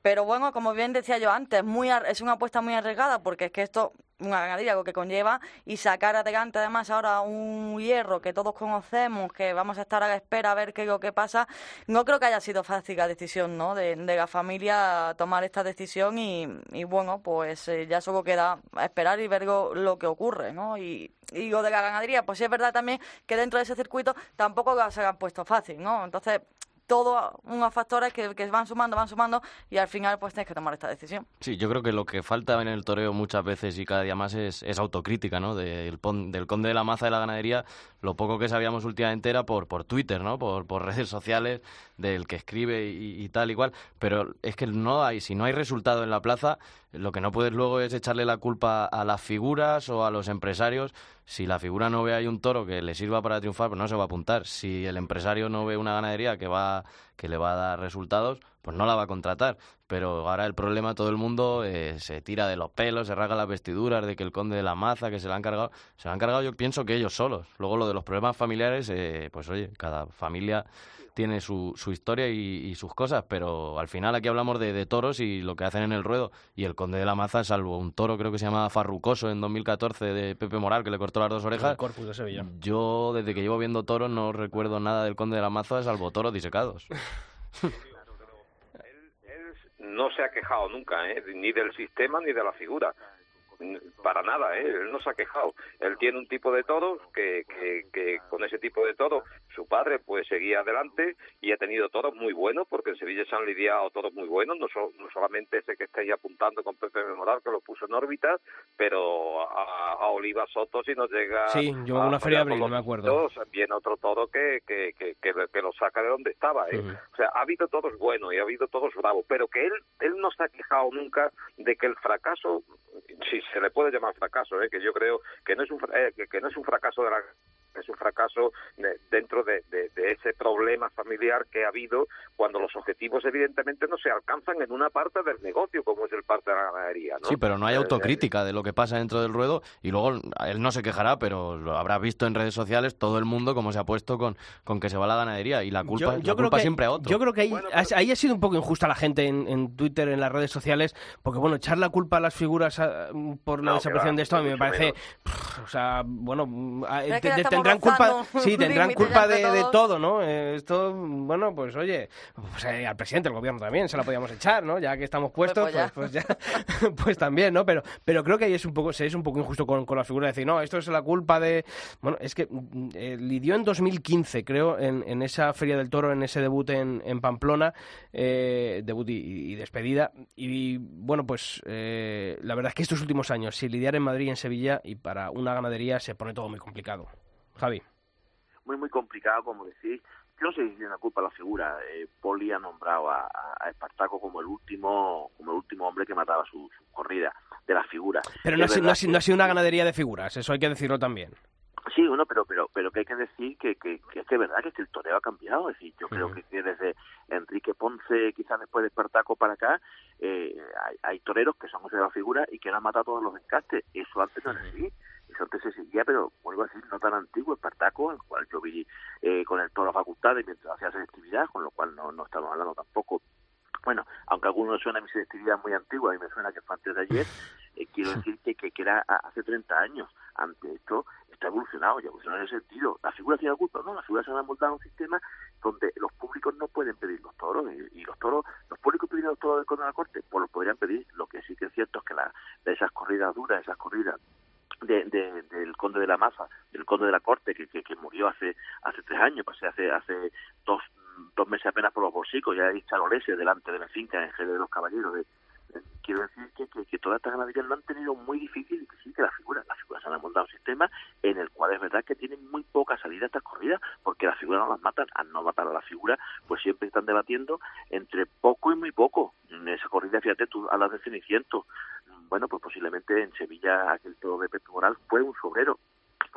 Pero bueno, como bien decía yo antes, muy es una apuesta muy arriesgada porque es que esto, una ganadería, lo que conlleva, y sacar adelante además ahora un hierro que todos conocemos, que vamos a estar a la espera a ver qué es lo que pasa, no creo que haya sido fácil la decisión ¿no? de, de la familia tomar esta decisión y, y bueno, pues eh, ya solo queda esperar y ver lo, que ocurre, ¿no? Y, y lo de la ganadería, pues sí es verdad también que dentro de ese circuito tampoco se han puesto fácil, ¿no? Entonces todos unos factores que, que van sumando, van sumando y al final pues tienes que tomar esta decisión. Sí, yo creo que lo que falta en el toreo muchas veces y cada día más es, es autocrítica, ¿no? Del, del conde de la maza de la ganadería, lo poco que sabíamos últimamente era por, por Twitter, ¿no? Por, por redes sociales, del que escribe y, tal y cual. Pero es que no hay, si no hay resultado en la plaza, lo que no puedes luego es echarle la culpa a las figuras o a los empresarios. Si la figura no ve ahí un toro que le sirva para triunfar, pues no se va a apuntar. Si el empresario no ve una ganadería que va que le va a dar resultados, pues no la va a contratar. Pero ahora el problema, todo el mundo eh, se tira de los pelos, se rasga las vestiduras de que el conde de la maza, que se la han cargado. Se la han cargado yo pienso que ellos solos. Luego lo de los problemas familiares, eh, pues oye, cada familia tiene su, su historia y, y sus cosas, pero al final aquí hablamos de, de toros y lo que hacen en el ruedo. Y el conde de la maza, salvo un toro creo que se llama Farrucoso en 2014 de Pepe Moral, que le cortó las dos orejas. El Corpus de Sevilla. Yo, desde que llevo viendo toros, no recuerdo nada del conde de la maza, salvo toros disecados. no se ha quejado nunca, ¿eh? ni del sistema ni de la figura. Para nada, ¿eh? él no se ha quejado. Él tiene un tipo de toros que, que, que con ese tipo de toros su padre pues seguía adelante y ha tenido toros muy buenos porque en Sevilla se han lidiado toros muy buenos, no, so- no solamente ese que estáis apuntando con Pepe Memoral que lo puso en órbita, pero a, a Oliva Soto si nos llega Sí, yo a una feria abril, con me acuerdo. dos, viene otro toro que, que, que, que, que lo saca de donde estaba. ¿eh? O sea, ha habido todos buenos y ha habido todos bravos, pero que él él no se ha quejado nunca de que el fracaso, si se le puede llamar fracaso, ¿eh? que yo creo que no es un eh, que no es un fracaso de la es un fracaso de- dentro de, de- de ese problema familiar que ha habido cuando los objetivos evidentemente no se alcanzan en una parte del negocio como es el parte de la ganadería ¿no? Sí, pero no hay Eh, autocrítica de lo que pasa dentro del ruedo y luego él no se quejará, pero lo habrá visto en redes sociales todo el mundo cómo se ha puesto con, con que se va la ganadería y la culpa, la culpa que, siempre a otro. Yo creo que ahí, ahí ha sido un poco injusta la gente en, en Twitter, en las redes sociales, porque bueno, echar la culpa a las figuras ah, por la No, desaparición va, de esto a mí me parece, pff, o sea, bueno, mm, ah, Pero tendrán culpa, sí, tendrán culpa de, todo, ¿no? Eh, Esto, bueno, pues oye, pues, eh, al presidente del gobierno también se la podíamos echar, ¿no? Ya que estamos puestos, Pues, ya. pues, pues ya, pues también, ¿no? Pero, pero creo que ahí es un poco, se es un poco injusto con, con la figura de decir, no, esto es la culpa de, bueno, es que mm, eh, lidió en 2015, creo, en, en esa Feria del Toro, en ese debut en, en Pamplona, eh, debut y, y despedida. Y bueno, pues eh, la verdad es que estos últimos años, si lidiar en Madrid y en Sevilla y para una ganadería se pone todo muy complicado. Javi. muy muy complicado como decís yo no sé si tiene la culpa la figura eh, Poli ha nombrado a, Espartaco como el último como el último hombre que mataba su, su corrida de la figura Pero no ha, sido- no, no ha una ganadería de figuras, eso hay que decirlo también. Sí, bueno, pero pero pero que hay que decir que, que, que es que es verdad que, es que el toreo ha cambiado. Es decir, yo creo que, que desde Enrique Ponce, quizás después de Espartaco para acá, eh, hay, hay toreros que son de la figura y que han matado todos los encastes. Eso antes no era así. Eso antes se seguía, pero vuelvo a decir, no tan antiguo, Espartaco, el cual yo vi eh, con el toro facultades mientras hacía selectividad, con lo cual no, no estamos hablando tampoco bueno, aunque a algunos suena mi selectividad muy antigua, a mí me suena que fue antes de ayer, eh, quiero decir que, que, que era hace 30 años. Ante esto está evolucionado, ya evolucionado en ese sentido. ¿La figura tiene culpa? No, la figura se ha montado un sistema donde los públicos no pueden pedir los toros y, y los toros, los públicos piden los toros del Conde de la Corte, pues los podrían pedir. Lo que sí que es cierto es que la, esas corridas duras, esas corridas de, de- del conde de la Maza, del conde de la corte que, que, que murió hace hace tres años, pasé hace hace dos, dos meses apenas por los bolsicos, ya hay charoleses delante de la finca en Jerez de los Caballeros. De, de- quiero decir que, que, que todas estas ganaderías lo han tenido muy difícil y que sí que las figuras, las figuras se han montado un sistema en el cual es verdad que tienen muy poca salida estas corridas porque las figuras no las matan, al no matar a la figura pues siempre están debatiendo entre poco y muy poco. En esa corrida, fíjate, tú hablas de Ceniciento, bueno, pues posiblemente en Sevilla aquel toro de Pepe Moral fue un sobrero.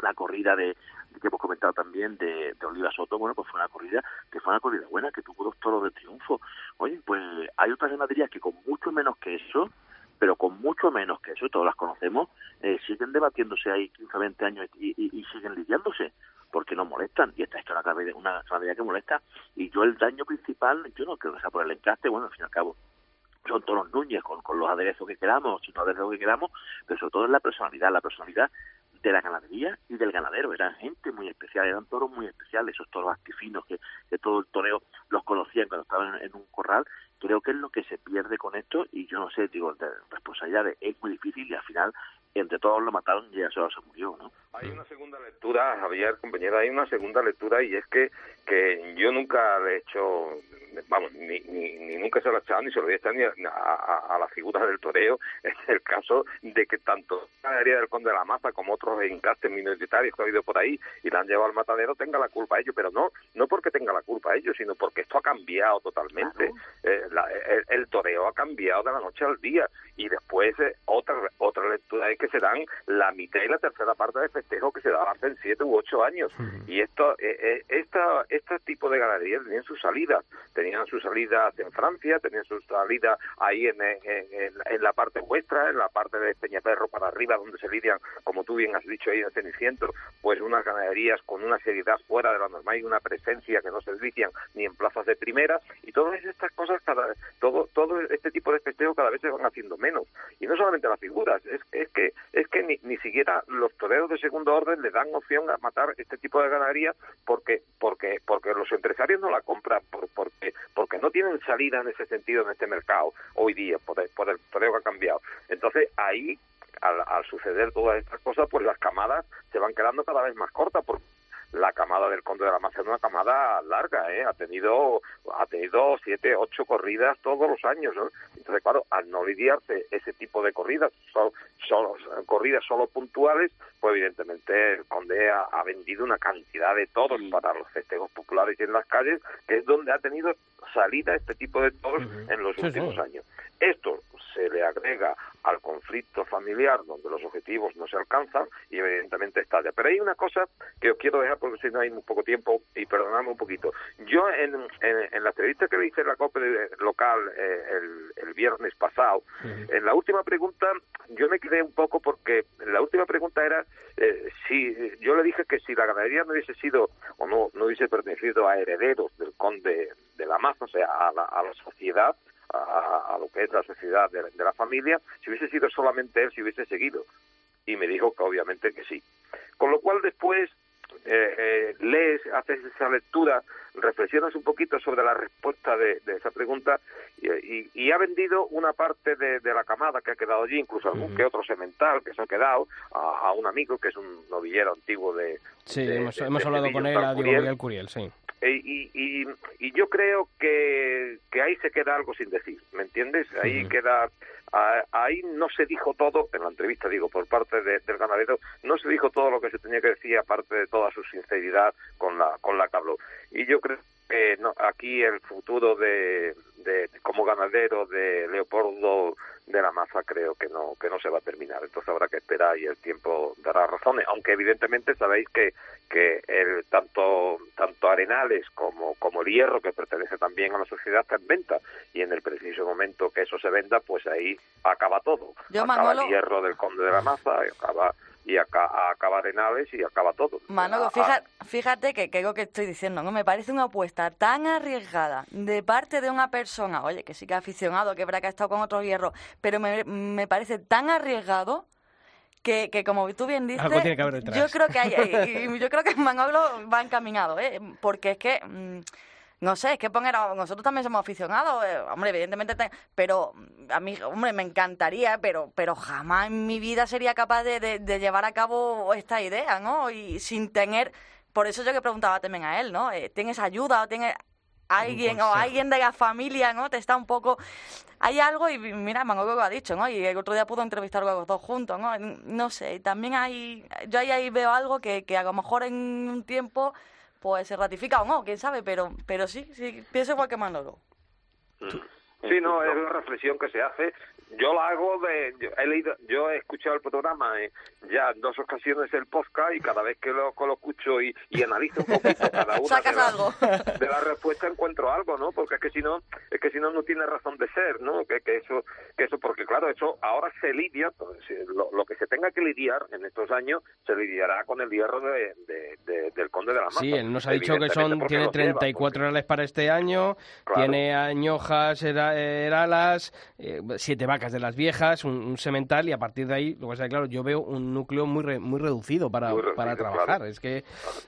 La corrida de, que hemos comentado también de, Oliva Soto, bueno, pues fue una corrida que fue una corrida buena, que tuvo dos toros de triunfo. Oye, pues hay otras ganaderías que con mucho menos que eso, pero con mucho menos que eso, todos las conocemos, eh, siguen debatiéndose ahí 15 20 años y, siguen lidiándose porque nos molestan y esta es una una ganadería que molesta y yo el daño principal yo no creo que sea por el encaste bueno al fin y al cabo son toros Núñez con, con los aderezos que queramos, si no aderezos que queramos, pero sobre todo es la personalidad, la personalidad de la ganadería y del ganadero. Eran gente muy especial, eran toros muy especiales, esos toros actifinos que, que todo el toreo los conocían cuando estaban en, en un corral. Creo que es lo que se pierde con esto y yo no sé, digo, de responsabilidad de- es muy difícil y al final entre todos lo mataron y ya solo se murió, ¿no? Hay una segunda lectura, Javier, compañero, hay una segunda lectura y es que, que yo nunca le he hecho, vamos, ni, ni, ni nunca se lo he echado, ni se lo voy a echar ni a, a- a la figura del toreo, en el caso de que tanto la ganadería del Conde de la Maza como otros encastes minoritarios que ha habido por ahí y la han llevado al matadero tenga la culpa a ellos, pero no no porque tenga la culpa a ellos, sino porque esto ha cambiado totalmente. Eh, la- el, el toreo ha cambiado de la noche al día y después eh, otra otra lectura hay que se dan la mitad y la tercera parte de festejo que se daba hace siete u ocho años. Y esto, eh, eh, esta, este tipo de ganaderías tenían sus salidas. Tenían sus salidas en Francia, tenían sus salidas ahí en, en, en- en la parte vuestra, en la parte de Peñaperro para arriba, donde se lidian, como tú bien has dicho ahí en Ceniciento, pues unas ganaderías con una seriedad fuera de lo normal y una presencia que no se lician ni en plazas de primera. Y todas estas cosas, cada, todo, todo este tipo de festejos cada vez se van haciendo menos. Y no solamente las figuras, es, es que es que ni, ni siquiera los toreros de segundo orden le dan opción a matar este tipo de ganadería porque porque porque los empresarios no la compran por, porque porque no tienen salida en ese sentido en este mercado hoy día por el, por el toreo que ha cambiado. Entonces ahí al, al suceder todas estas cosas, pues las camadas se van quedando cada vez más cortas la camada del Conde de la Maza es una camada larga, ¿eh? Ha tenido, ha tenido siete, ocho corridas todos los años, ¿no? Entonces, claro, al no lidiarse ese tipo de corridas, solo, solo- corridas solo puntuales, pues evidentemente el Conde ha, ha vendido una cantidad de toros para los festejos populares y en las calles, que es donde ha tenido salida este tipo de toros en los Sí, sí. últimos años. Esto se le agrega al conflicto familiar donde los objetivos no se alcanzan y evidentemente estalla. Pero hay una cosa que os quiero dejar porque si no hay muy poco tiempo y perdonadme un poquito. Yo en, en, en la entrevista que le hice en la COPE local eh, el, el viernes pasado, en la última pregunta yo me quedé un poco porque la última pregunta era eh, si yo le dije que si la ganadería no hubiese sido o no, no hubiese pertenecido a herederos del conde de la Maza, o sea, a la, a la sociedad, a, a lo que es la sociedad de, de la familia, si hubiese sido solamente él, si hubiese seguido. Y me dijo que obviamente que sí. Con lo cual después eh, eh, lees, haces esa lectura, reflexionas un poquito sobre la respuesta de, de esa pregunta y, y- y ha vendido una parte de, de la camada que ha quedado allí, incluso algún que otro semental que se ha quedado a, a un amigo que es un novillero antiguo de... Sí, de- hemos, hablado con él, a Diego. Miguel Curiel, sí. Eh, y, y, y yo creo que, que ahí se queda algo sin decir, ¿me entiendes? Ahí queda, a- ahí no se dijo todo, en la entrevista digo, por parte de- del ganadero, no se dijo todo lo que se tenía que decir, aparte de toda su sinceridad con la, con la que habló. Y yo creo que no, aquí el futuro de, de como ganadero de Leopoldo de la Maza creo que no que no se va a terminar. Entonces habrá que esperar y el tiempo dará razones. Aunque evidentemente sabéis que que el tanto tanto Arenales como como el Hierro que pertenece también a la sociedad está en venta. Y en el preciso momento que eso se venda pues ahí acaba todo. Yo, acaba Manolo- el Hierro del Conde de la Maza y acaba y acá, acaba Arenales y acaba todo Manolo, Ah, fíjate, fíjate que, que es lo que estoy diciendo, ¿no? Me parece una apuesta tan arriesgada de parte de una persona, oye, que sí que es aficionado, que verdad que ha estado con otros hierros, pero me, me parece tan arriesgado que, que como tú bien dices, Algo tiene que haber yo creo que hay, y- y yo creo que Manolo va encaminado, ¿eh? Porque es que... mm, no sé, es que poner a- nosotros también somos aficionados, eh, hombre, evidentemente, te- pero mm, a mí, hombre, me encantaría, pero pero jamás en mi vida sería capaz de, de- de llevar a cabo esta idea, ¿no? Y sin tener, por eso yo que preguntaba también a él, ¿no? Eh, ¿Tienes ayuda o tienes alguien o alguien de la familia, ¿no? Te está un poco... Hay algo y mira, Manolo lo ha dicho, ¿no? Y el otro día pudo entrevistar a los dos juntos, ¿no? No sé, también hay... Yo ahí, ahí veo algo que, que a lo mejor en un tiempo pues se ratifica o no, quién sabe, pero pero sí, sí, pienso igual que Manolo. Sí, no, es la reflexión que se hace. Yo la hago de... Yo he, leído, yo he escuchado el programa eh, ya en dos ocasiones el podcast y cada vez que lo, que lo escucho y, y analizo un poquito cada una Sacas de las, algo. de la respuesta encuentro algo, ¿no? Porque es que si no, es que si no no tiene razón de ser, ¿no? Que, que eso, que eso, porque claro, eso ahora se lidia, pues, si lo, lo que se tenga que lidiar en estos años se lidiará con el hierro de, de- de- del conde de la Maza. Sí, él nos ha dicho que son tiene los lleva, 34 reales para este año, Claro. tiene añojas, era- eralas, eh, siete vacas de las viejas, un, un semental y a partir de ahí, lo que que, claro, yo veo un núcleo muy re- muy reducido para, Muy reducido, para trabajar. claro. Es que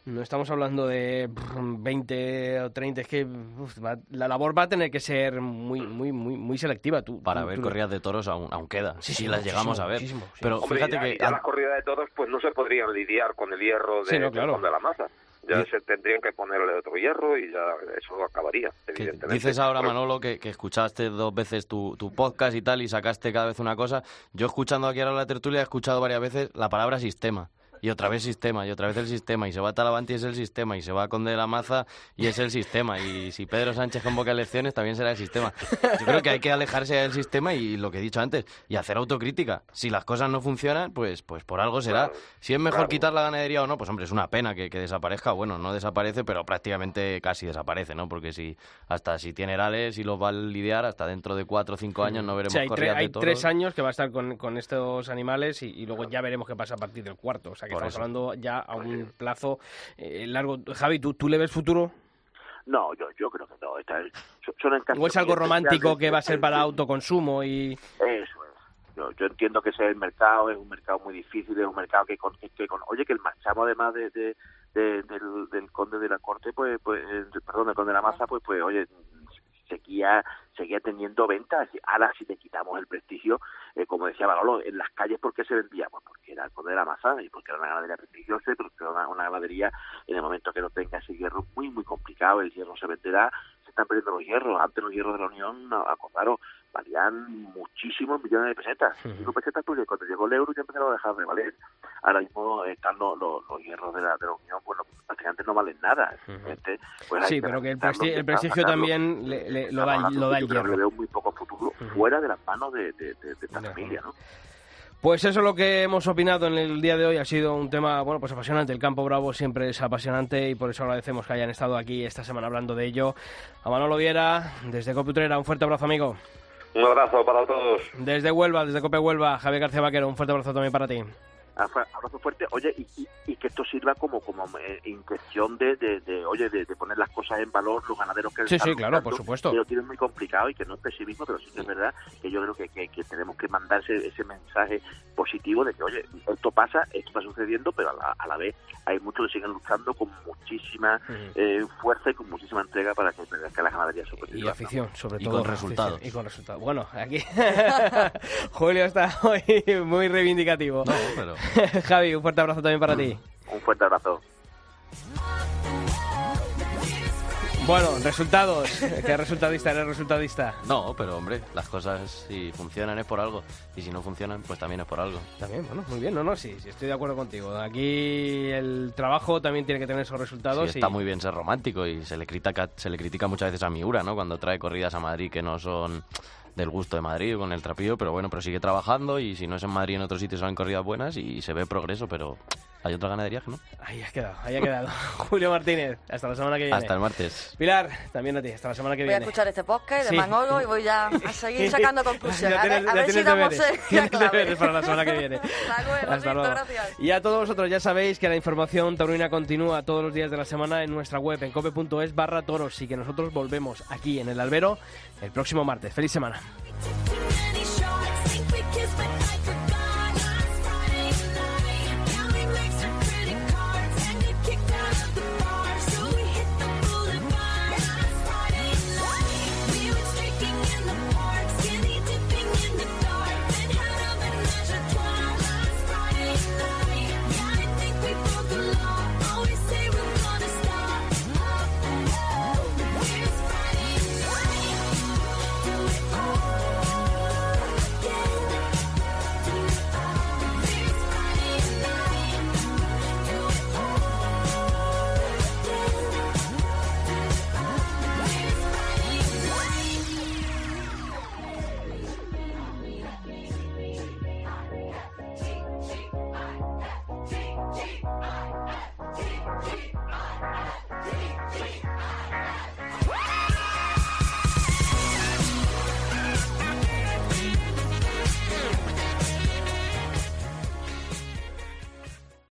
no estamos hablando de brr, 20 o 30, es que uf, va- la labor va a tener que ser muy muy muy muy selectiva. Tú, Para tú- ver tú- corridas de toros aún, aún queda, Sí, si sí, las llegamos a ver. muchísimo, muchísimo, sí. Pero Hombre, fíjate ya, que ya las corridas de todos pues no se podrían lidiar con el hierro de, Sí, no, del claro. Conde de la Maza. Ya se tendrían que ponerle otro hierro y ya eso acabaría, evidentemente. dices ahora, Manolo, que, que escuchaste dos veces tu, tu podcast y tal y sacaste cada vez una cosa. Yo escuchando aquí ahora la tertulia he escuchado varias veces la palabra sistema. Y otra vez sistema, y otra vez el sistema, y se va a Talavante y es el sistema, y se va a Conde de la Maza y es el sistema, y si Pedro Sánchez convoca elecciones también será el sistema. Yo creo que hay que alejarse del sistema y lo que he dicho antes, y hacer autocrítica. Si las cosas no funcionan, pues, pues por algo será. Si es mejor quitar la ganadería o no, pues hombre, es una pena que, que desaparezca. Bueno, no desaparece, pero prácticamente casi desaparece, ¿no? Porque si hasta si tiene herales y los va a lidiar, hasta dentro de cuatro o cinco años no O veremos sea, hay, tre- hay de toros. tres años que va a estar con, con estos animales y, y luego ya veremos qué pasa a partir del cuarto. O sea, que Por estamos eso. hablando ya a un plazo eh, largo. Javi, ¿tú, ¿tú le ves futuro? No, yo, yo creo que no. Esta es- son- son en casos ¿O es algo romántico que va a ser para autoconsumo y...? Eso es. Yo, yo entiendo que ese es el mercado, es un mercado muy difícil, es un mercado que, con, que con- oye, que el marchamo además de, de- de- del, del conde de la corte, pues, pues eh, perdón, del conde de la masa, pues, pues, oye, seguía seguía teniendo ventas. Ahora si le quitamos el prestigio, eh, como decía Barolo, en las calles, ¿por qué se vendía? Pues porque era el conde de la masa y porque era una ganadería prestigiosa, porque era una, una ganadería en el momento que no tenga ese hierro muy, muy complicado, el hierro se venderá, están perdiendo los hierros. Antes los hierros de la Unión, acordaros, valían muchísimos millones de pesetas. Digo pesetas porque cuando llegó el euro ya empezaron a dejar de valer. Ahora mismo están los, los, los hierros de la, de la Unión, bueno, prácticamente no valen nada. Pues Sí, pero que el, analizarlo, presti- el prestigio también le- le- lo da, lo da el hierro. le veo muy poco futuro fuera de las manos de, de, de- de esta familia, ¿no? Pues eso es lo que hemos opinado en el día de hoy. Ha sido un tema, bueno, pues apasionante. El campo bravo siempre es apasionante y por eso agradecemos que hayan estado aquí esta semana hablando de ello. A Manolo Viera, desde Coputrera, un fuerte abrazo, amigo. Un abrazo para todos. Desde Huelva, desde Cope Huelva, Javier García Vaquero, un fuerte abrazo también para ti. Abra- Abrazo fuerte, oye, y, y- y que esto sirva como como eh, intención de, de, de, oye, de, de poner las cosas en valor, los ganaderos que Sí, están sí, claro, por supuesto. que lo tienen muy complicado y que no es pesimismo, pero sí que es verdad que yo creo que, que, que tenemos que mandar ese, mensaje positivo de que, oye, esto pasa, esto está sucediendo, pero a la, a la vez hay muchos que siguen luchando con muchísima eh, fuerza y con muchísima entrega para que, que la ganadería. Y afición, sobre Y todo. con resultados. Y con resultados. Bueno, aquí Julio está hoy muy reivindicativo. No, pero... Javi, un fuerte abrazo también para ti. Un fuerte abrazo. Bueno, resultados. ¿Qué resultadista eres resultadista? No, pero hombre, las cosas si funcionan es por algo. Y si no funcionan, pues también es por algo. También, bueno, muy bien, no, no, sí, sí, estoy de acuerdo contigo. Aquí el trabajo también tiene que tener esos resultados. Sí, está y- muy bien ser romántico y se le critica se le critica muchas veces a Miura, ¿no? Cuando trae corridas a Madrid que no son del gusto de Madrid con el trapillo, pero bueno, pero sigue trabajando y si no es en Madrid en otros sitios son corridas buenas y se ve progreso, pero hay otra ganadería que no. Ahí ha quedado, ahí ha quedado. Julio Martínez, hasta la semana que viene. Hasta el martes. Pilar, también a ti, hasta la semana que Voy a viene. escuchar este podcast de Sí. Manolo y voy ya a seguir sacando conclusiones. Ya A ver, tienes- a ver si tienes damos deberes. eh, la clave. para la semana que viene. Hasta luego, Hasta Rocito, luego. gracias. Y a todos vosotros ya sabéis que la información taurina continúa todos los días de la semana en nuestra web en cope.es barra toros y que nosotros volvemos aquí en el albero el próximo martes. ¡Feliz semana! Too many shots, think we kissed, but I.